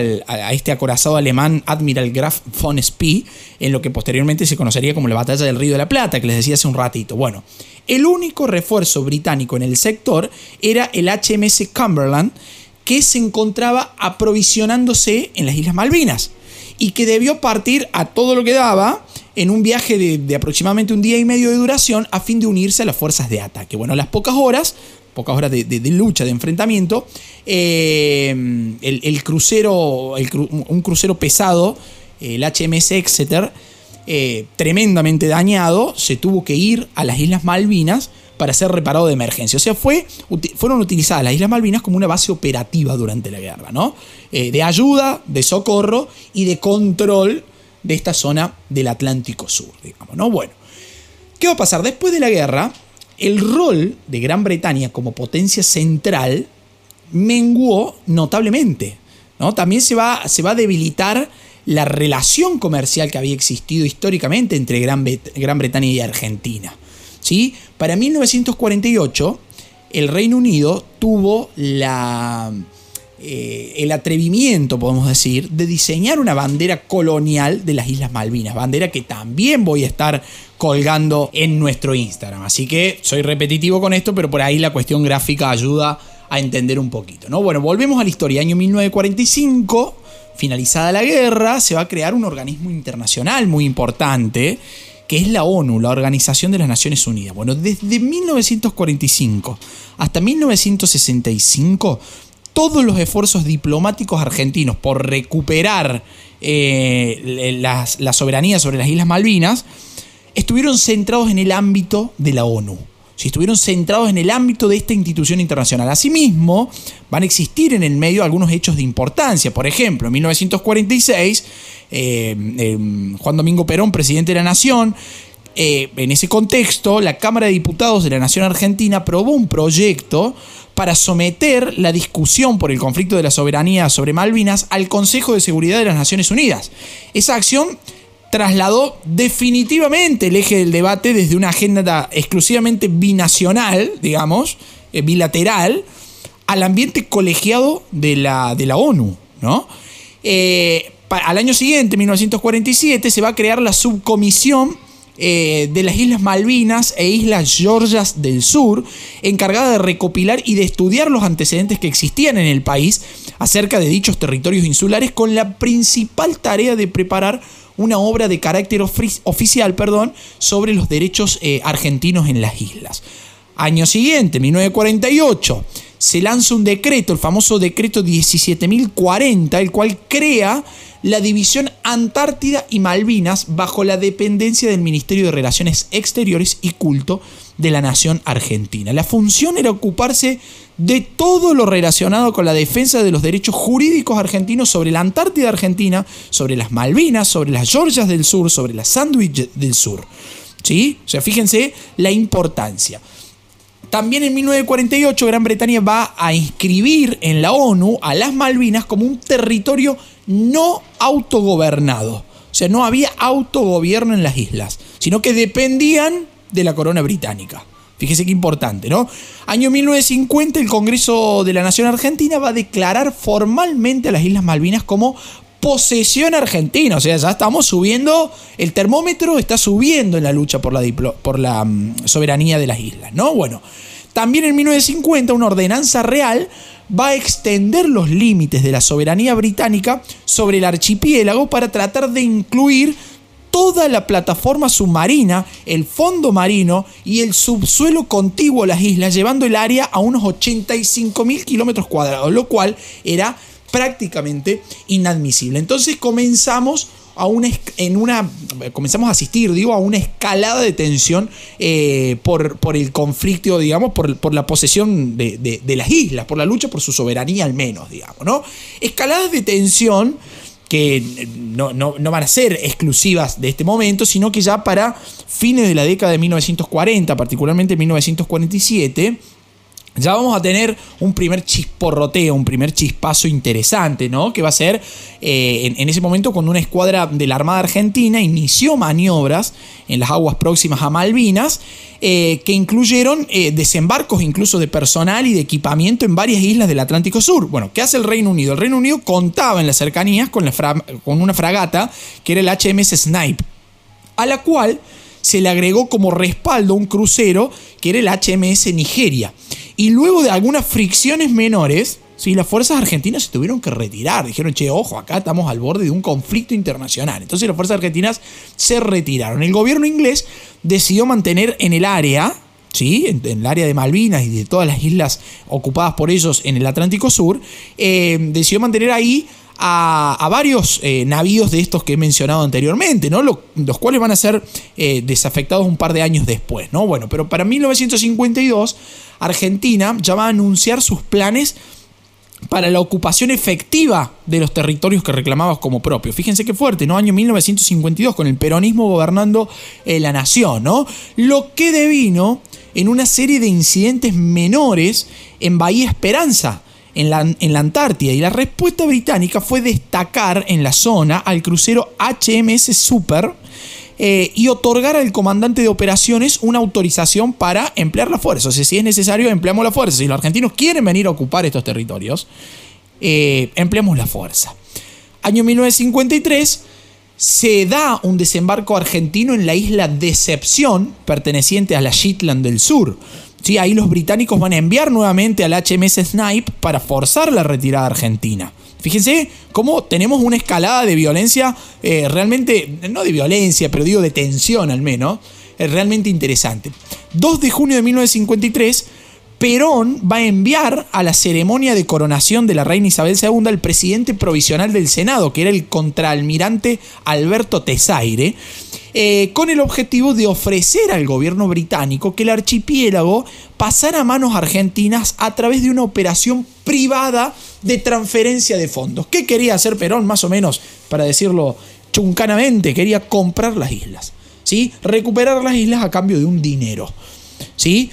este acorazado alemán Admiral Graf von Spee en lo que posteriormente se conocería como la Batalla del Río de la Plata, que les decía hace un ratito. Bueno, el único refuerzo británico en el sector era el HMS Cumberland, que se encontraba aprovisionándose en las Islas Malvinas y que debió partir a todo lo que daba en un viaje de, aproximadamente un día y medio de duración a fin de unirse a las fuerzas de ataque. Bueno, las pocas horas, pocas horas de, lucha, de enfrentamiento, eh, el, crucero, un crucero pesado el HMS Exeter, eh, tremendamente dañado, se tuvo que ir a las Islas Malvinas para ser reparado de emergencia. O sea, fue, fueron utilizadas las Islas Malvinas como una base operativa durante la guerra, ¿no? Eh, de ayuda, de socorro y de control de esta zona del Atlántico Sur, digamos, ¿no? Bueno, ¿qué va a pasar? Después de la guerra, el rol de Gran Bretaña como potencia central menguó notablemente. ¿no? También se va, se va a debilitar la relación comercial que había existido históricamente entre Gran, Gran Bretaña y Argentina. ¿Sí? Para 1948, el Reino Unido tuvo la, eh, el atrevimiento, podemos decir, de diseñar una bandera colonial de las Islas Malvinas, bandera que también voy a estar colgando en nuestro Instagram. Así que soy repetitivo con esto, pero por ahí la cuestión gráfica ayuda a entender un poquito. ¿no? Bueno, volvemos a la historia. Año 1945, finalizada la guerra, se va a crear un organismo internacional muy importante, que es la ONU, la Organización de las Naciones Unidas. Bueno, desde 1945 hasta 1965, todos los esfuerzos diplomáticos argentinos por recuperar eh, la soberanía sobre las Islas Malvinas estuvieron centrados en el ámbito de la ONU si estuvieron centrados en el ámbito de esta institución internacional. Asimismo, van a existir en el medio algunos hechos de importancia. Por ejemplo, en 1946, eh, em, Juan Domingo Perón, presidente de la Nación, eh, en ese contexto, la Cámara de Diputados de la Nación Argentina aprobó un proyecto para someter la discusión por el conflicto de la soberanía sobre Malvinas al Consejo de Seguridad de las Naciones Unidas. Esa acción trasladó definitivamente el eje del debate desde una agenda exclusivamente binacional, digamos, eh, bilateral, al ambiente colegiado de la, de la ONU. ¿no? Eh, al año siguiente, 1947, se va a crear la subcomisión eh, de las Islas Malvinas e Islas Georgias del Sur, encargada de recopilar y de estudiar los antecedentes que existían en el país acerca de dichos territorios insulares, con la principal tarea de preparar una obra de carácter oficial perdón, sobre los derechos eh, argentinos en las islas. Año siguiente, 1948, se lanza un decreto, el famoso decreto 17.040, el cual crea la división Antártida y Malvinas bajo la dependencia del Ministerio de Relaciones Exteriores y Culto de la Nación Argentina. La función era ocuparse de todo lo relacionado con la defensa de los derechos jurídicos argentinos sobre la Antártida Argentina, sobre las Malvinas, sobre las Georgias del Sur, sobre las Sandwich del Sur. ¿Sí? O sea, fíjense la importancia. También en 1948 Gran Bretaña va a inscribir en la ONU a las Malvinas como un territorio no autogobernado. O sea, no había autogobierno en las islas, sino que dependían de la corona británica. Fíjese qué importante, ¿no? Año 1950 el Congreso de la Nación Argentina va a declarar formalmente a las Islas Malvinas como posesión argentina. O sea, ya estamos subiendo, el termómetro está subiendo en la lucha por la, mm, soberanía de las islas, ¿no? Bueno, también en 1950 una ordenanza real va a extender los límites de la soberanía británica sobre el archipiélago para tratar de incluir toda la plataforma submarina, el fondo marino y el subsuelo contiguo a las islas, llevando el área a unos 85 mil kilómetros cuadrados, lo cual era prácticamente inadmisible. Entonces comenzamos a una, en una, comenzamos a asistir, digo, a una escalada de tensión eh, por, por, el conflicto, digamos, por, por la posesión de, de, las islas, por la lucha por su soberanía al menos, digamos, ¿no? Escaladas de tensión que no, no, van a ser exclusivas de este momento, sino que ya para fines de la década de 1940, particularmente 1947, ya vamos a tener un primer chisporroteo, un primer chispazo interesante, ¿no? Que va a ser eh, en, ese momento cuando una escuadra de la Armada Argentina inició maniobras en las aguas próximas a Malvinas, eh, que incluyeron eh, desembarcos incluso de personal y de equipamiento en varias islas del Atlántico Sur. Bueno, ¿qué hace el Reino Unido? El Reino Unido contaba en las cercanías con, con una fragata que era el HMS Snipe, a la cual se le agregó como respaldo un crucero que era el HMS Nigeria. Y luego de algunas fricciones menores, ¿sí? las fuerzas argentinas se tuvieron que retirar. Dijeron, che, ojo, acá estamos al borde de un conflicto internacional. Entonces las fuerzas argentinas se retiraron. El gobierno inglés decidió mantener en el área, ¿sí? en, el área de Malvinas y de todas las islas ocupadas por ellos en el Atlántico Sur, eh, decidió mantener ahí a, varios eh, navíos de estos que he mencionado anteriormente, ¿no? los cuales van a ser eh, desafectados un par de años después. ¿no? Bueno, pero para 1952, Argentina ya va a anunciar sus planes para la ocupación efectiva de los territorios que reclamaba como propios. Fíjense qué fuerte, ¿no? Año 1952, con el peronismo gobernando eh, la nación, ¿no? Lo que devino en una serie de incidentes menores en Bahía Esperanza, en la, en la, Antártida y la respuesta británica fue destacar en la zona al crucero HMS Super eh, y otorgar al comandante de operaciones una autorización para emplear la fuerza. O sea, si es necesario, empleamos la fuerza. Si los argentinos quieren venir a ocupar estos territorios, eh, empleamos la fuerza. Año 1953 se da un desembarco argentino en la isla Decepción, perteneciente a la Shetland del Sur. Sí, ahí los británicos van a enviar nuevamente al HMS Snipe para forzar la retirada argentina. Fíjense cómo tenemos una escalada de violencia, eh, realmente, no de violencia, pero digo de tensión al menos, es realmente interesante. 2 de junio de 1953, Perón va a enviar a la ceremonia de coronación de la reina Isabel II al presidente provisional del Senado, que era el contraalmirante Alberto Tesaire, eh, con el objetivo de ofrecer al gobierno británico que el archipiélago pasara a manos argentinas a través de una operación privada de transferencia de fondos. ¿Qué quería hacer Perón más o menos, para decirlo chuncanamente? Quería comprar las islas, ¿sí? recuperar las islas a cambio de un dinero. ¿sí?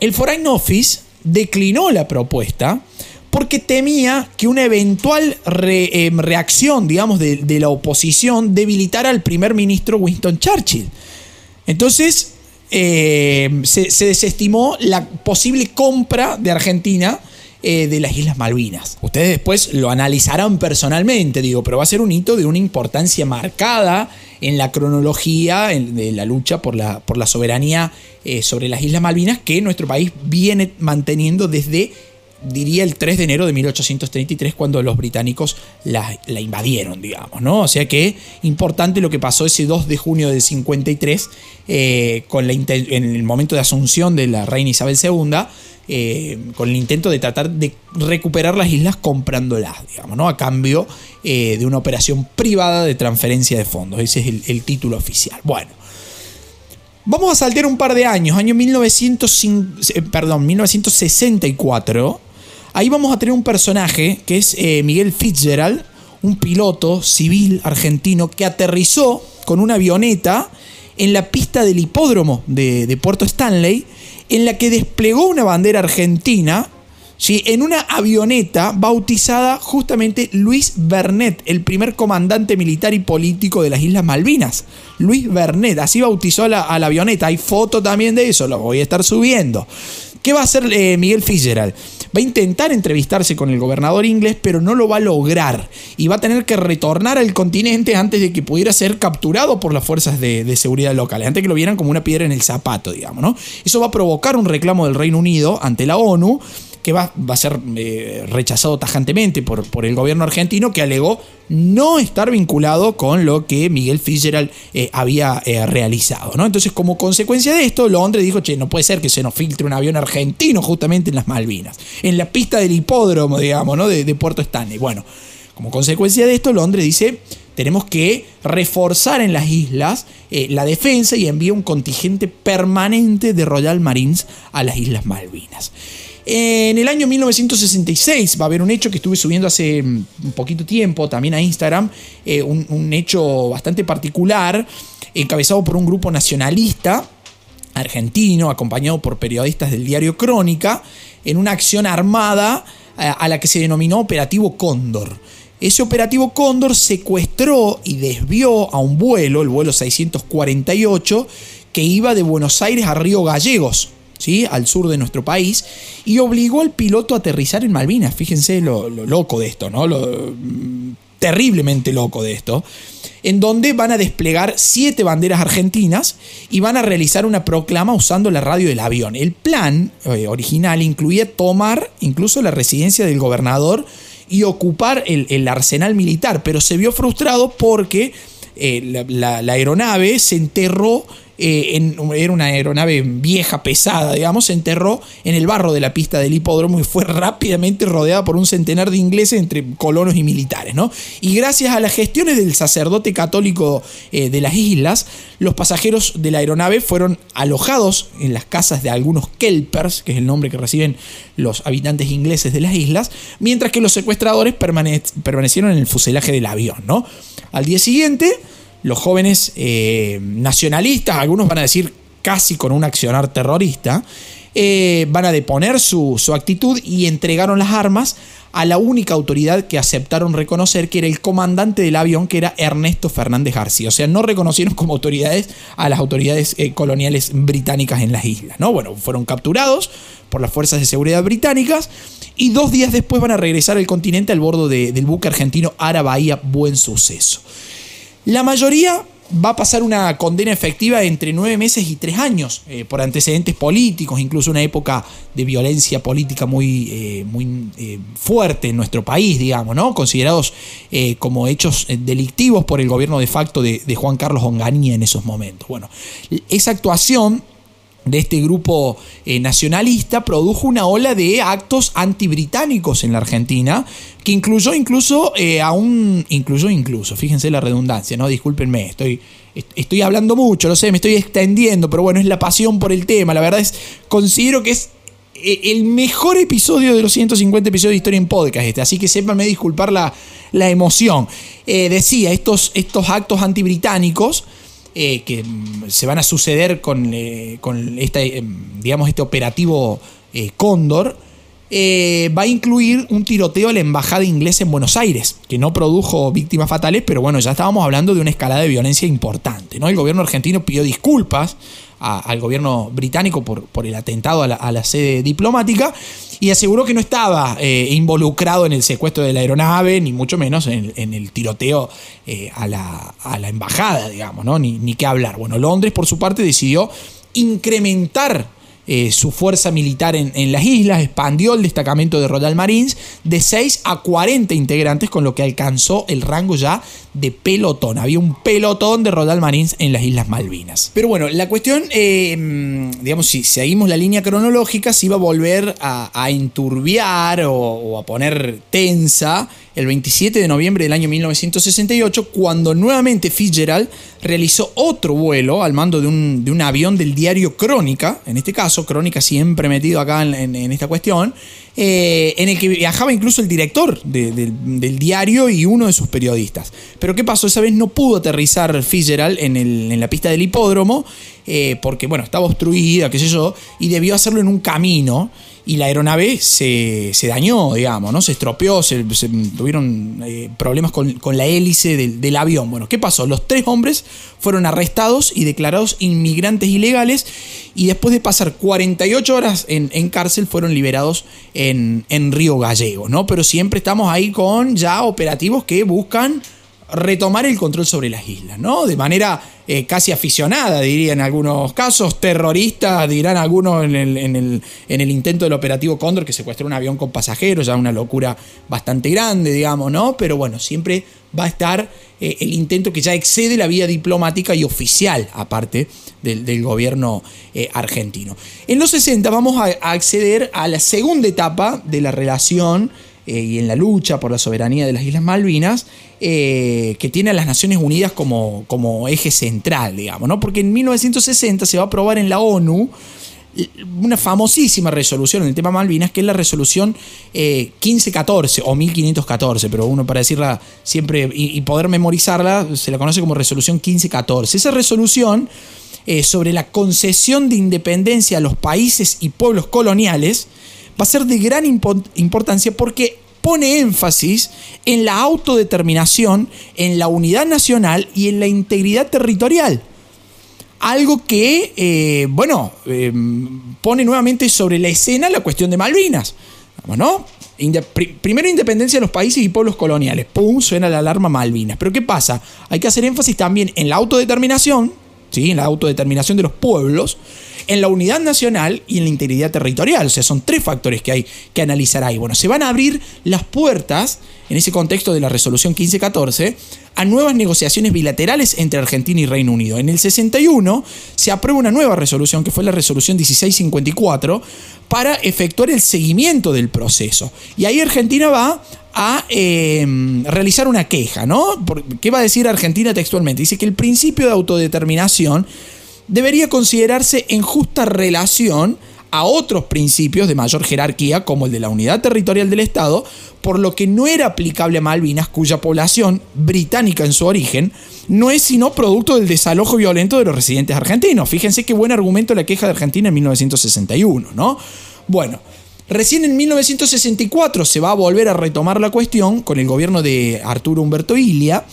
El Foreign Office declinó la propuesta porque temía que una eventual em, reacción, digamos, de, la oposición debilitara al primer ministro Winston Churchill. Entonces, em, se, desestimó la posible compra de Argentina eh, de las Islas Malvinas. Ustedes después lo analizarán personalmente, digo, pero va a ser un hito de una importancia marcada en la cronología de la lucha por la, por la soberanía eh, sobre las Islas Malvinas que nuestro país viene manteniendo desde diría el 3 de enero de 1833 cuando los británicos la, invadieron, digamos, ¿no? O sea que importante lo que pasó ese 2 de junio del 53 eh, con la en el momento de asunción de la reina Isabel II, eh, con el intento de tratar de recuperar las islas comprándolas, digamos, ¿no? A cambio eh, de una operación privada de transferencia de fondos. Ese es el, título oficial. Bueno. Vamos a saltear un par de años, año 1905, perdón, 1964, Ahí vamos a tener un personaje que es eh, Miguel Fitzgerald, un piloto civil argentino que aterrizó con una avioneta en la pista del hipódromo de, Puerto Stanley, en la que desplegó una bandera argentina ¿sí? en una avioneta bautizada justamente Luis Bernet, el primer comandante militar y político de las Islas Malvinas. Luis Bernet, así bautizó la, a la avioneta. Hay foto también de eso, lo voy a estar subiendo. ¿Qué va a hacer eh, Miguel Fitzgerald? Va a intentar entrevistarse con el gobernador inglés, pero no lo va a lograr. Y va a tener que retornar al continente antes de que pudiera ser capturado por las fuerzas de, de seguridad locales, antes que lo vieran como una piedra en el zapato, digamos, ¿no? Eso va a provocar un reclamo del Reino Unido ante la ONU que va, a ser eh, rechazado tajantemente por, por, el gobierno argentino, que alegó no estar vinculado con lo que Miguel Fitzgerald eh, había eh, realizado. ¿no? Entonces, como consecuencia de esto, Londres dijo, che, no puede ser que se nos filtre un avión argentino justamente en las Malvinas, en la pista del hipódromo, digamos, ¿no? de Puerto Stanley. Bueno, como consecuencia de esto, Londres dice, tenemos que reforzar en las islas la defensa y envía un contingente permanente de Royal Marines a las Islas Malvinas. En el año 1966 va a haber un hecho que estuve subiendo hace mm, un poquito tiempo también a Instagram, eh, un, hecho bastante particular, encabezado por un grupo nacionalista argentino, acompañado por periodistas del diario Crónica, en una acción armada a, a la que se denominó Operativo Cóndor. Ese operativo Cóndor secuestró y desvió a un vuelo, el vuelo 648, que iba de Buenos Aires a Río Gallegos, al sur de nuestro país, y obligó al piloto a aterrizar en Malvinas. Fíjense lo, loco de esto, ¿no? Lo, mm, terriblemente loco de esto, en donde van a desplegar siete banderas argentinas y van a realizar una proclama usando la radio del avión. El plan eh, original incluía tomar incluso la residencia del gobernador y ocupar el, el arsenal militar, pero se vio frustrado porque la, aeronave se enterró eh, era una aeronave vieja, pesada, digamos, se enterró en el barro de la pista del hipódromo y fue rápidamente rodeada por un centenar de ingleses entre colonos y militares, ¿no? Y gracias a las gestiones del sacerdote católico eh, de las islas, los pasajeros de la aeronave fueron alojados en las casas de algunos kelpers, que es el nombre que reciben los habitantes ingleses de las islas, mientras que los secuestradores permanecieron en el fuselaje del avión, ¿no? Al día siguiente, los jóvenes eh, nacionalistas, algunos van a decir casi con un accionar terrorista, eh, van a deponer su, actitud y entregaron las armas a la única autoridad que aceptaron reconocer, que era el comandante del avión, que era Ernesto Fernández García. O sea, no reconocieron como autoridades a las autoridades eh, coloniales británicas en las islas. ¿no? Bueno, fueron capturados por las fuerzas de seguridad británicas y dos días después van a regresar al continente al bordo del buque argentino Ara Bahía Buen Suceso. La mayoría va a pasar una condena efectiva entre nueve meses y tres años eh, por antecedentes políticos, incluso una época de violencia política muy, eh, muy eh, fuerte en nuestro país, digamos, ¿no? considerados como hechos delictivos por el gobierno de facto de, de Juan Carlos Onganía en esos momentos. Bueno, esa actuación de este grupo eh, nacionalista produjo una ola de actos antibritánicos en la Argentina, que incluyó incluso eh, a un. Incluyó incluso, fíjense la redundancia, ¿no? Discúlpenme, estoy, estoy hablando mucho, lo sé, me estoy extendiendo, pero bueno, es la pasión por el tema. La verdad es, considero que es eh, el mejor episodio de los 150 episodios de Historia en Podcast este, así que sépanme disculpar la, la emoción. decía, estos, estos actos antibritánicos eh, que mm, se van a suceder con, eh, con este, digamos, este operativo eh, Cóndor, va a incluir un tiroteo a la embajada inglesa en Buenos Aires, que no produjo víctimas fatales, pero bueno, ya estábamos hablando de una escalada de violencia importante. ¿no? El gobierno argentino pidió disculpas al gobierno británico por, por el atentado a la, sede diplomática y aseguró que no estaba eh, involucrado en el secuestro de la aeronave, ni mucho menos en, el tiroteo eh, a, la, a, la, embajada, digamos, ¿no? Ni, ni qué hablar. Bueno, Londres, por su parte, decidió incrementar eh, su fuerza militar en, las islas, expandió el destacamento de Royal Marines de 6 a 40 integrantes, con lo que alcanzó el rango ya de pelotón. Había un pelotón de Royal Marines en las Islas Malvinas. Pero bueno, la cuestión, eh, digamos, si seguimos la línea cronológica, se iba a volver a, enturbiar o, a poner tensa el 27 de noviembre del año 1968, cuando nuevamente Fitzgerald realizó otro vuelo al mando de un, de un avión del diario Crónica, en este caso, Crónica siempre metido acá en, esta cuestión, eh, en el que viajaba incluso el director del diario y uno de sus periodistas. Pero ¿qué pasó? Esa vez no pudo aterrizar Fitzgerald en, en la pista del hipódromo, eh, porque bueno, estaba obstruida, qué sé yo, y debió hacerlo en un camino y la aeronave se, dañó, digamos, ¿no? Se estropeó, se, tuvieron eh, problemas con, la hélice del, avión. Bueno, ¿qué pasó? Los tres hombres fueron arrestados y declarados inmigrantes ilegales y después de pasar 48 horas en, cárcel fueron liberados en, en Río Gallego, ¿no? Pero siempre estamos ahí con ya operativos que buscan retomar el control sobre las islas, ¿no? De manera eh, casi aficionada, diría en algunos casos, terrorista, dirán algunos en el, en, el, intento del operativo Cóndor, que secuestró un avión con pasajeros, ya una locura bastante grande, digamos, ¿no? Pero bueno, siempre va a estar eh, el intento que ya excede la vía diplomática y oficial, aparte del, gobierno eh, argentino. En los 60 vamos a acceder a la segunda etapa de la relación y en la lucha por la soberanía de las Islas Malvinas, eh, que tiene a las Naciones Unidas como, como eje central, digamos, ¿no? Porque en 1960 se va a aprobar en la ONU una famosísima resolución en el tema Malvinas, que es la resolución 1514 eh, o 1514, pero uno para decirla siempre y, poder memorizarla, se la conoce como resolución 1514. Esa resolución sobre la concesión de independencia a los países y pueblos coloniales, va a ser de gran importancia porque pone énfasis en la autodeterminación, en la unidad nacional y en la integridad territorial. Algo que, eh, bueno, eh, pone nuevamente sobre la escena la cuestión de Malvinas. ¿no? primero independencia de los países y pueblos coloniales. ¡Pum! Suena la alarma Malvinas. Pero ¿qué pasa? Hay que hacer énfasis también en la autodeterminación, ¿sí? en la autodeterminación de los pueblos, en la unidad nacional y en la integridad territorial. O sea, son tres factores que hay que analizar ahí. Bueno, se van a abrir las puertas, en ese contexto de la resolución 1514, a nuevas negociaciones bilaterales entre Argentina y Reino Unido. En el 61 se aprueba una nueva resolución, que fue la resolución 1654, para efectuar el seguimiento del proceso. Y ahí Argentina va a em, realizar una queja, ¿no? ¿Qué va a decir Argentina textualmente? Dice que el principio de autodeterminación debería considerarse en justa relación a otros principios de mayor jerarquía, como el de la unidad territorial del Estado, por lo que no era aplicable a Malvinas, cuya población, británica en su origen, no es sino producto del desalojo violento de los residentes argentinos. Fíjense qué buen argumento la queja de Argentina en 1961, ¿no? Bueno, recién en 1964 se va a volver a retomar la cuestión con el gobierno de Arturo Humberto Ilia,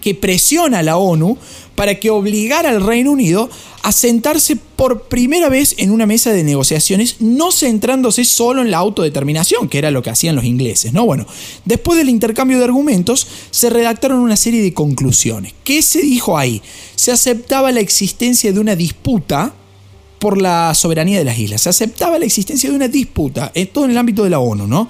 que presiona a la ONU para que obligara al Reino Unido a sentarse por primera vez en una mesa de negociaciones, no centrándose solo en la autodeterminación, que era lo que hacían los ingleses, ¿no? Bueno, después del intercambio de argumentos, se redactaron una serie de conclusiones. ¿Qué se dijo ahí? Se aceptaba la existencia de una disputa por la soberanía de las islas. Se aceptaba la existencia de una disputa, en todo en el ámbito de la ONU, ¿no?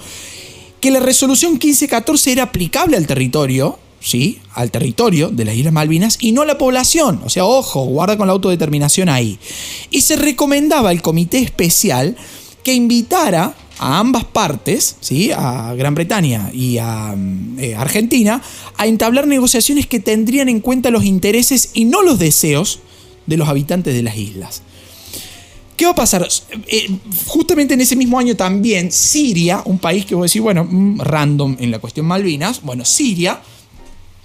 Que la resolución 1514 era aplicable al territorio, ¿sí? al territorio de las Islas Malvinas y no a la población. O sea, ojo, guarda con la autodeterminación ahí. Y se recomendaba al comité especial que invitara a ambas partes, ¿sí? a Gran Bretaña y a eh, Argentina, a entablar negociaciones que tendrían en cuenta los intereses y no los deseos de los habitantes de las islas. ¿Qué va a pasar? Eh, justamente en ese mismo año también Siria, un país que voy a decir, bueno, mm, random en la cuestión Malvinas, bueno, Siria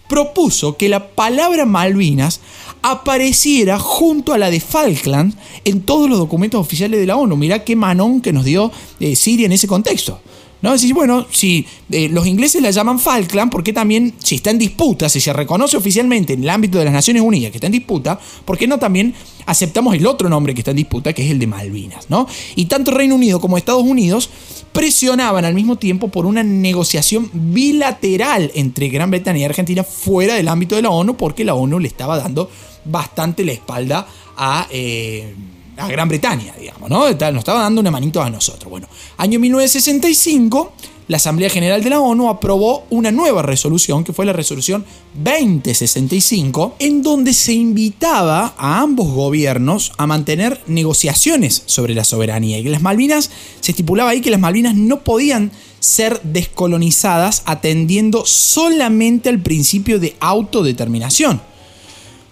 propuso que la palabra Malvinas apareciera junto a la de Falkland en todos los documentos oficiales de la ONU. Mirá qué manón que nos dio eh, Siria en ese contexto. ¿No? Decir, bueno, si eh, los ingleses la llaman Falkland, ¿por qué también, si está en disputa, si se reconoce oficialmente en el ámbito de las Naciones Unidas que está en disputa, ¿por qué no también aceptamos el otro nombre que está en disputa, que es el de Malvinas? ¿no? Y tanto Reino Unido como Estados Unidos presionaban al mismo tiempo por una negociación bilateral entre Gran Bretaña y Argentina fuera del ámbito de la ONU, porque la ONU le estaba dando bastante la espalda a... Eh, a Gran Bretaña, digamos, ¿no? Nos estaba dando una manito a nosotros. Bueno, año 1965, la Asamblea General de la ONU aprobó una nueva resolución, que fue la resolución 2065, en donde se invitaba a ambos gobiernos a mantener negociaciones sobre la soberanía. Y que las Malvinas, se estipulaba ahí que las Malvinas no podían ser descolonizadas atendiendo solamente al principio de autodeterminación.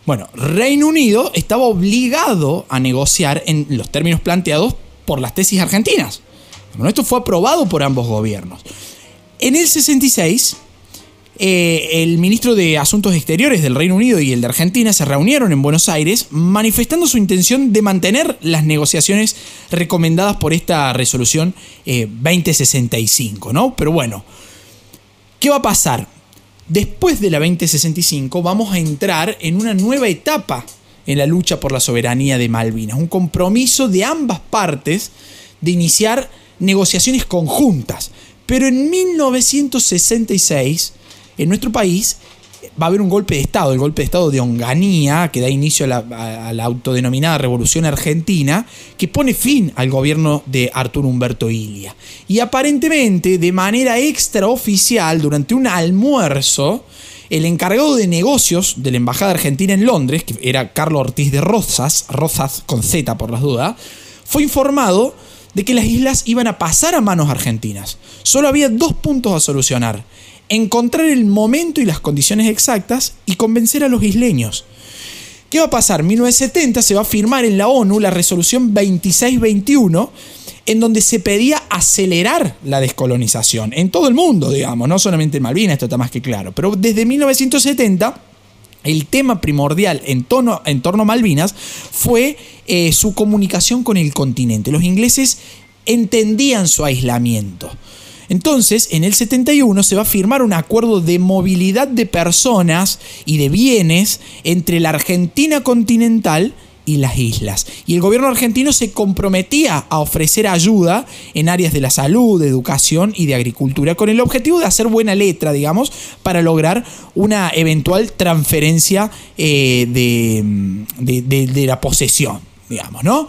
Bueno, Reino Unido estaba obligado a negociar en los términos planteados por las tesis argentinas. Bueno, esto fue aprobado por ambos gobiernos. En el 66, eh, el ministro de Asuntos Exteriores del Reino Unido y el de Argentina se reunieron en Buenos Aires manifestando su intención de mantener las negociaciones recomendadas por esta resolución 2065, eh, ¿no? Pero bueno, ¿qué va a pasar? Después de la 2065 vamos a entrar en una nueva etapa en la lucha por la soberanía de Malvinas, un compromiso de ambas partes de iniciar negociaciones conjuntas. Pero en 1966, en nuestro país, va a haber un golpe de Estado, el golpe de Estado de Onganía, que da inicio a la, autodenominada Revolución Argentina, que pone fin al gobierno de Arturo Humberto Ilia. Y aparentemente, de manera extraoficial, durante un almuerzo, el encargado de negocios de la Embajada Argentina en Londres, que era Carlos Ortiz de Rozas, Rozas con Z por las dudas, fue informado de que las islas iban a pasar a manos argentinas. Solo había dos puntos a solucionar encontrar el momento y las condiciones exactas y convencer a los isleños. ¿Qué va a pasar? En 1970 se va a firmar en la ONU la resolución 2621, en donde se pedía acelerar la descolonización en todo el mundo, digamos, no solamente en Malvinas, esto está más que claro, pero desde 1970 el tema primordial en, torno a Malvinas fue eh, su comunicación con el continente. Los ingleses entendían su aislamiento. Entonces, en el 71 se va a firmar un acuerdo de movilidad de personas y de bienes entre la Argentina continental y las islas. Y el gobierno argentino se comprometía a ofrecer ayuda en áreas de la salud, de educación y de agricultura, con el objetivo de hacer buena letra, digamos, para lograr una eventual transferencia eh, de, de la posesión, digamos, ¿no?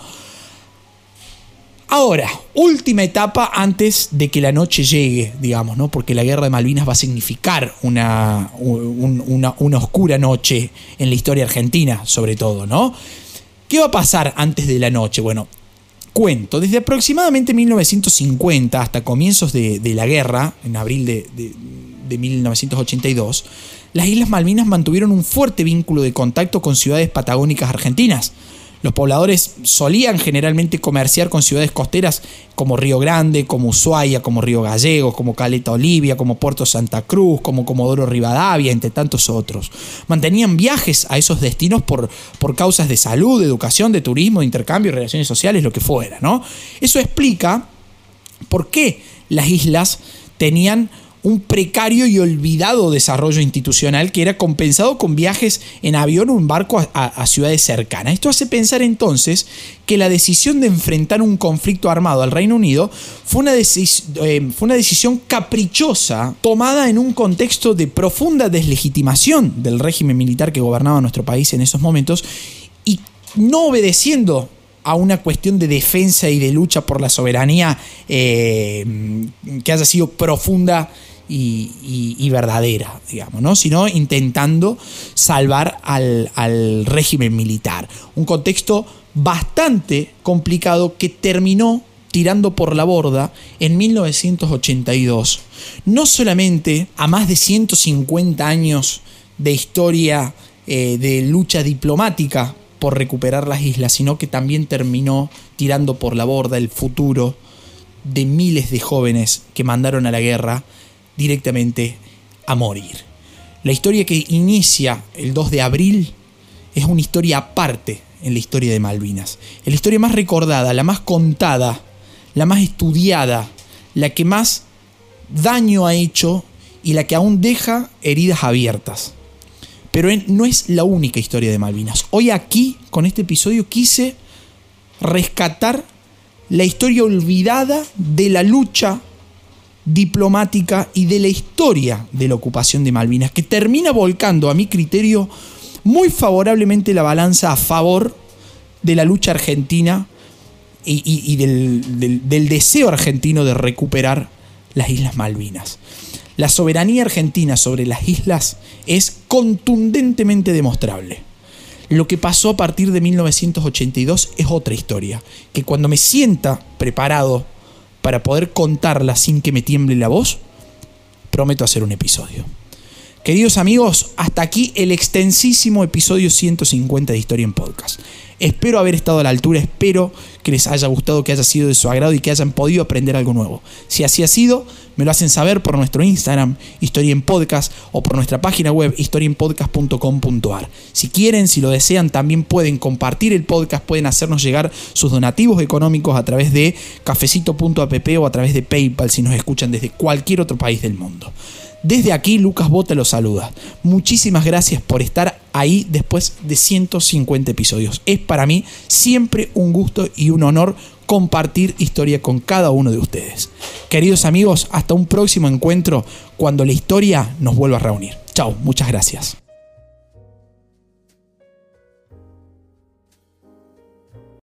Ahora, última etapa antes de que la noche llegue, digamos, ¿no? Porque la guerra de Malvinas va a significar una, una, oscura noche en la historia argentina, sobre todo, ¿no? ¿Qué va a pasar antes de la noche? Bueno, cuento, desde aproximadamente 1950 hasta comienzos de, la guerra, en abril de, de 1982, las Islas Malvinas mantuvieron un fuerte vínculo de contacto con ciudades patagónicas argentinas. Los pobladores solían generalmente comerciar con ciudades costeras como Río Grande, como Ushuaia, como Río Gallegos, como Caleta Olivia, como Puerto Santa Cruz, como Comodoro Rivadavia, entre tantos otros. Mantenían viajes a esos destinos por, por causas de salud, de educación, de turismo, de intercambio, relaciones sociales, lo que fuera, ¿no? Eso explica por qué las islas tenían un precario y olvidado desarrollo institucional que era compensado con viajes en avión o en barco a, ciudades cercanas. Esto hace pensar entonces que la decisión de enfrentar un conflicto armado al Reino Unido fue una, eh, fue una decisión caprichosa tomada en un contexto de profunda deslegitimación del régimen militar que gobernaba nuestro país en esos momentos y no obedeciendo a una cuestión de defensa y de lucha por la soberanía eh, que haya sido profunda y, verdadera, digamos, ¿no? sino intentando salvar al, régimen militar. Un contexto bastante complicado que terminó tirando por la borda en 1982. No solamente a más de 150 años de historia eh, de lucha diplomática por recuperar las islas, sino que también terminó tirando por la borda el futuro de miles de jóvenes que mandaron a la guerra directamente a morir. La historia que inicia el 2 de abril es una historia aparte en la historia de Malvinas. La historia más recordada, la más contada, la más estudiada, la que más daño ha hecho y la que aún deja heridas abiertas. Pero no es la única historia de Malvinas. Hoy aquí, con este episodio, quise rescatar la historia olvidada de la lucha diplomática y de la historia de la ocupación de Malvinas, que termina volcando, a mi criterio, muy favorablemente la balanza a favor de la lucha argentina y, del, deseo argentino de recuperar las Islas Malvinas. La soberanía argentina sobre las islas es contundentemente demostrable. Lo que pasó a partir de 1982 es otra historia, que cuando me sienta preparado para poder contarla sin que me tiemble la voz, prometo hacer un episodio. Queridos amigos, hasta aquí el extensísimo episodio 150 de Historia en Podcast. Espero haber estado a la altura, espero que les haya gustado, que haya sido de su agrado y que hayan podido aprender algo nuevo. Si así ha sido, me lo hacen saber por nuestro Instagram, Historia en Podcast, o por nuestra página web, historienpodcast.com.ar. Si quieren, si lo desean, también pueden compartir el podcast, pueden hacernos llegar sus donativos económicos a través de cafecito.app o a través de PayPal si nos escuchan desde cualquier otro país del mundo. Desde aquí, Lucas Bota los saluda. Muchísimas gracias por estar ahí después de 150 episodios. Es para mí siempre un gusto y un honor compartir historia con cada uno de ustedes. Queridos amigos, hasta un próximo encuentro cuando la historia nos vuelva a reunir. Chao, muchas gracias.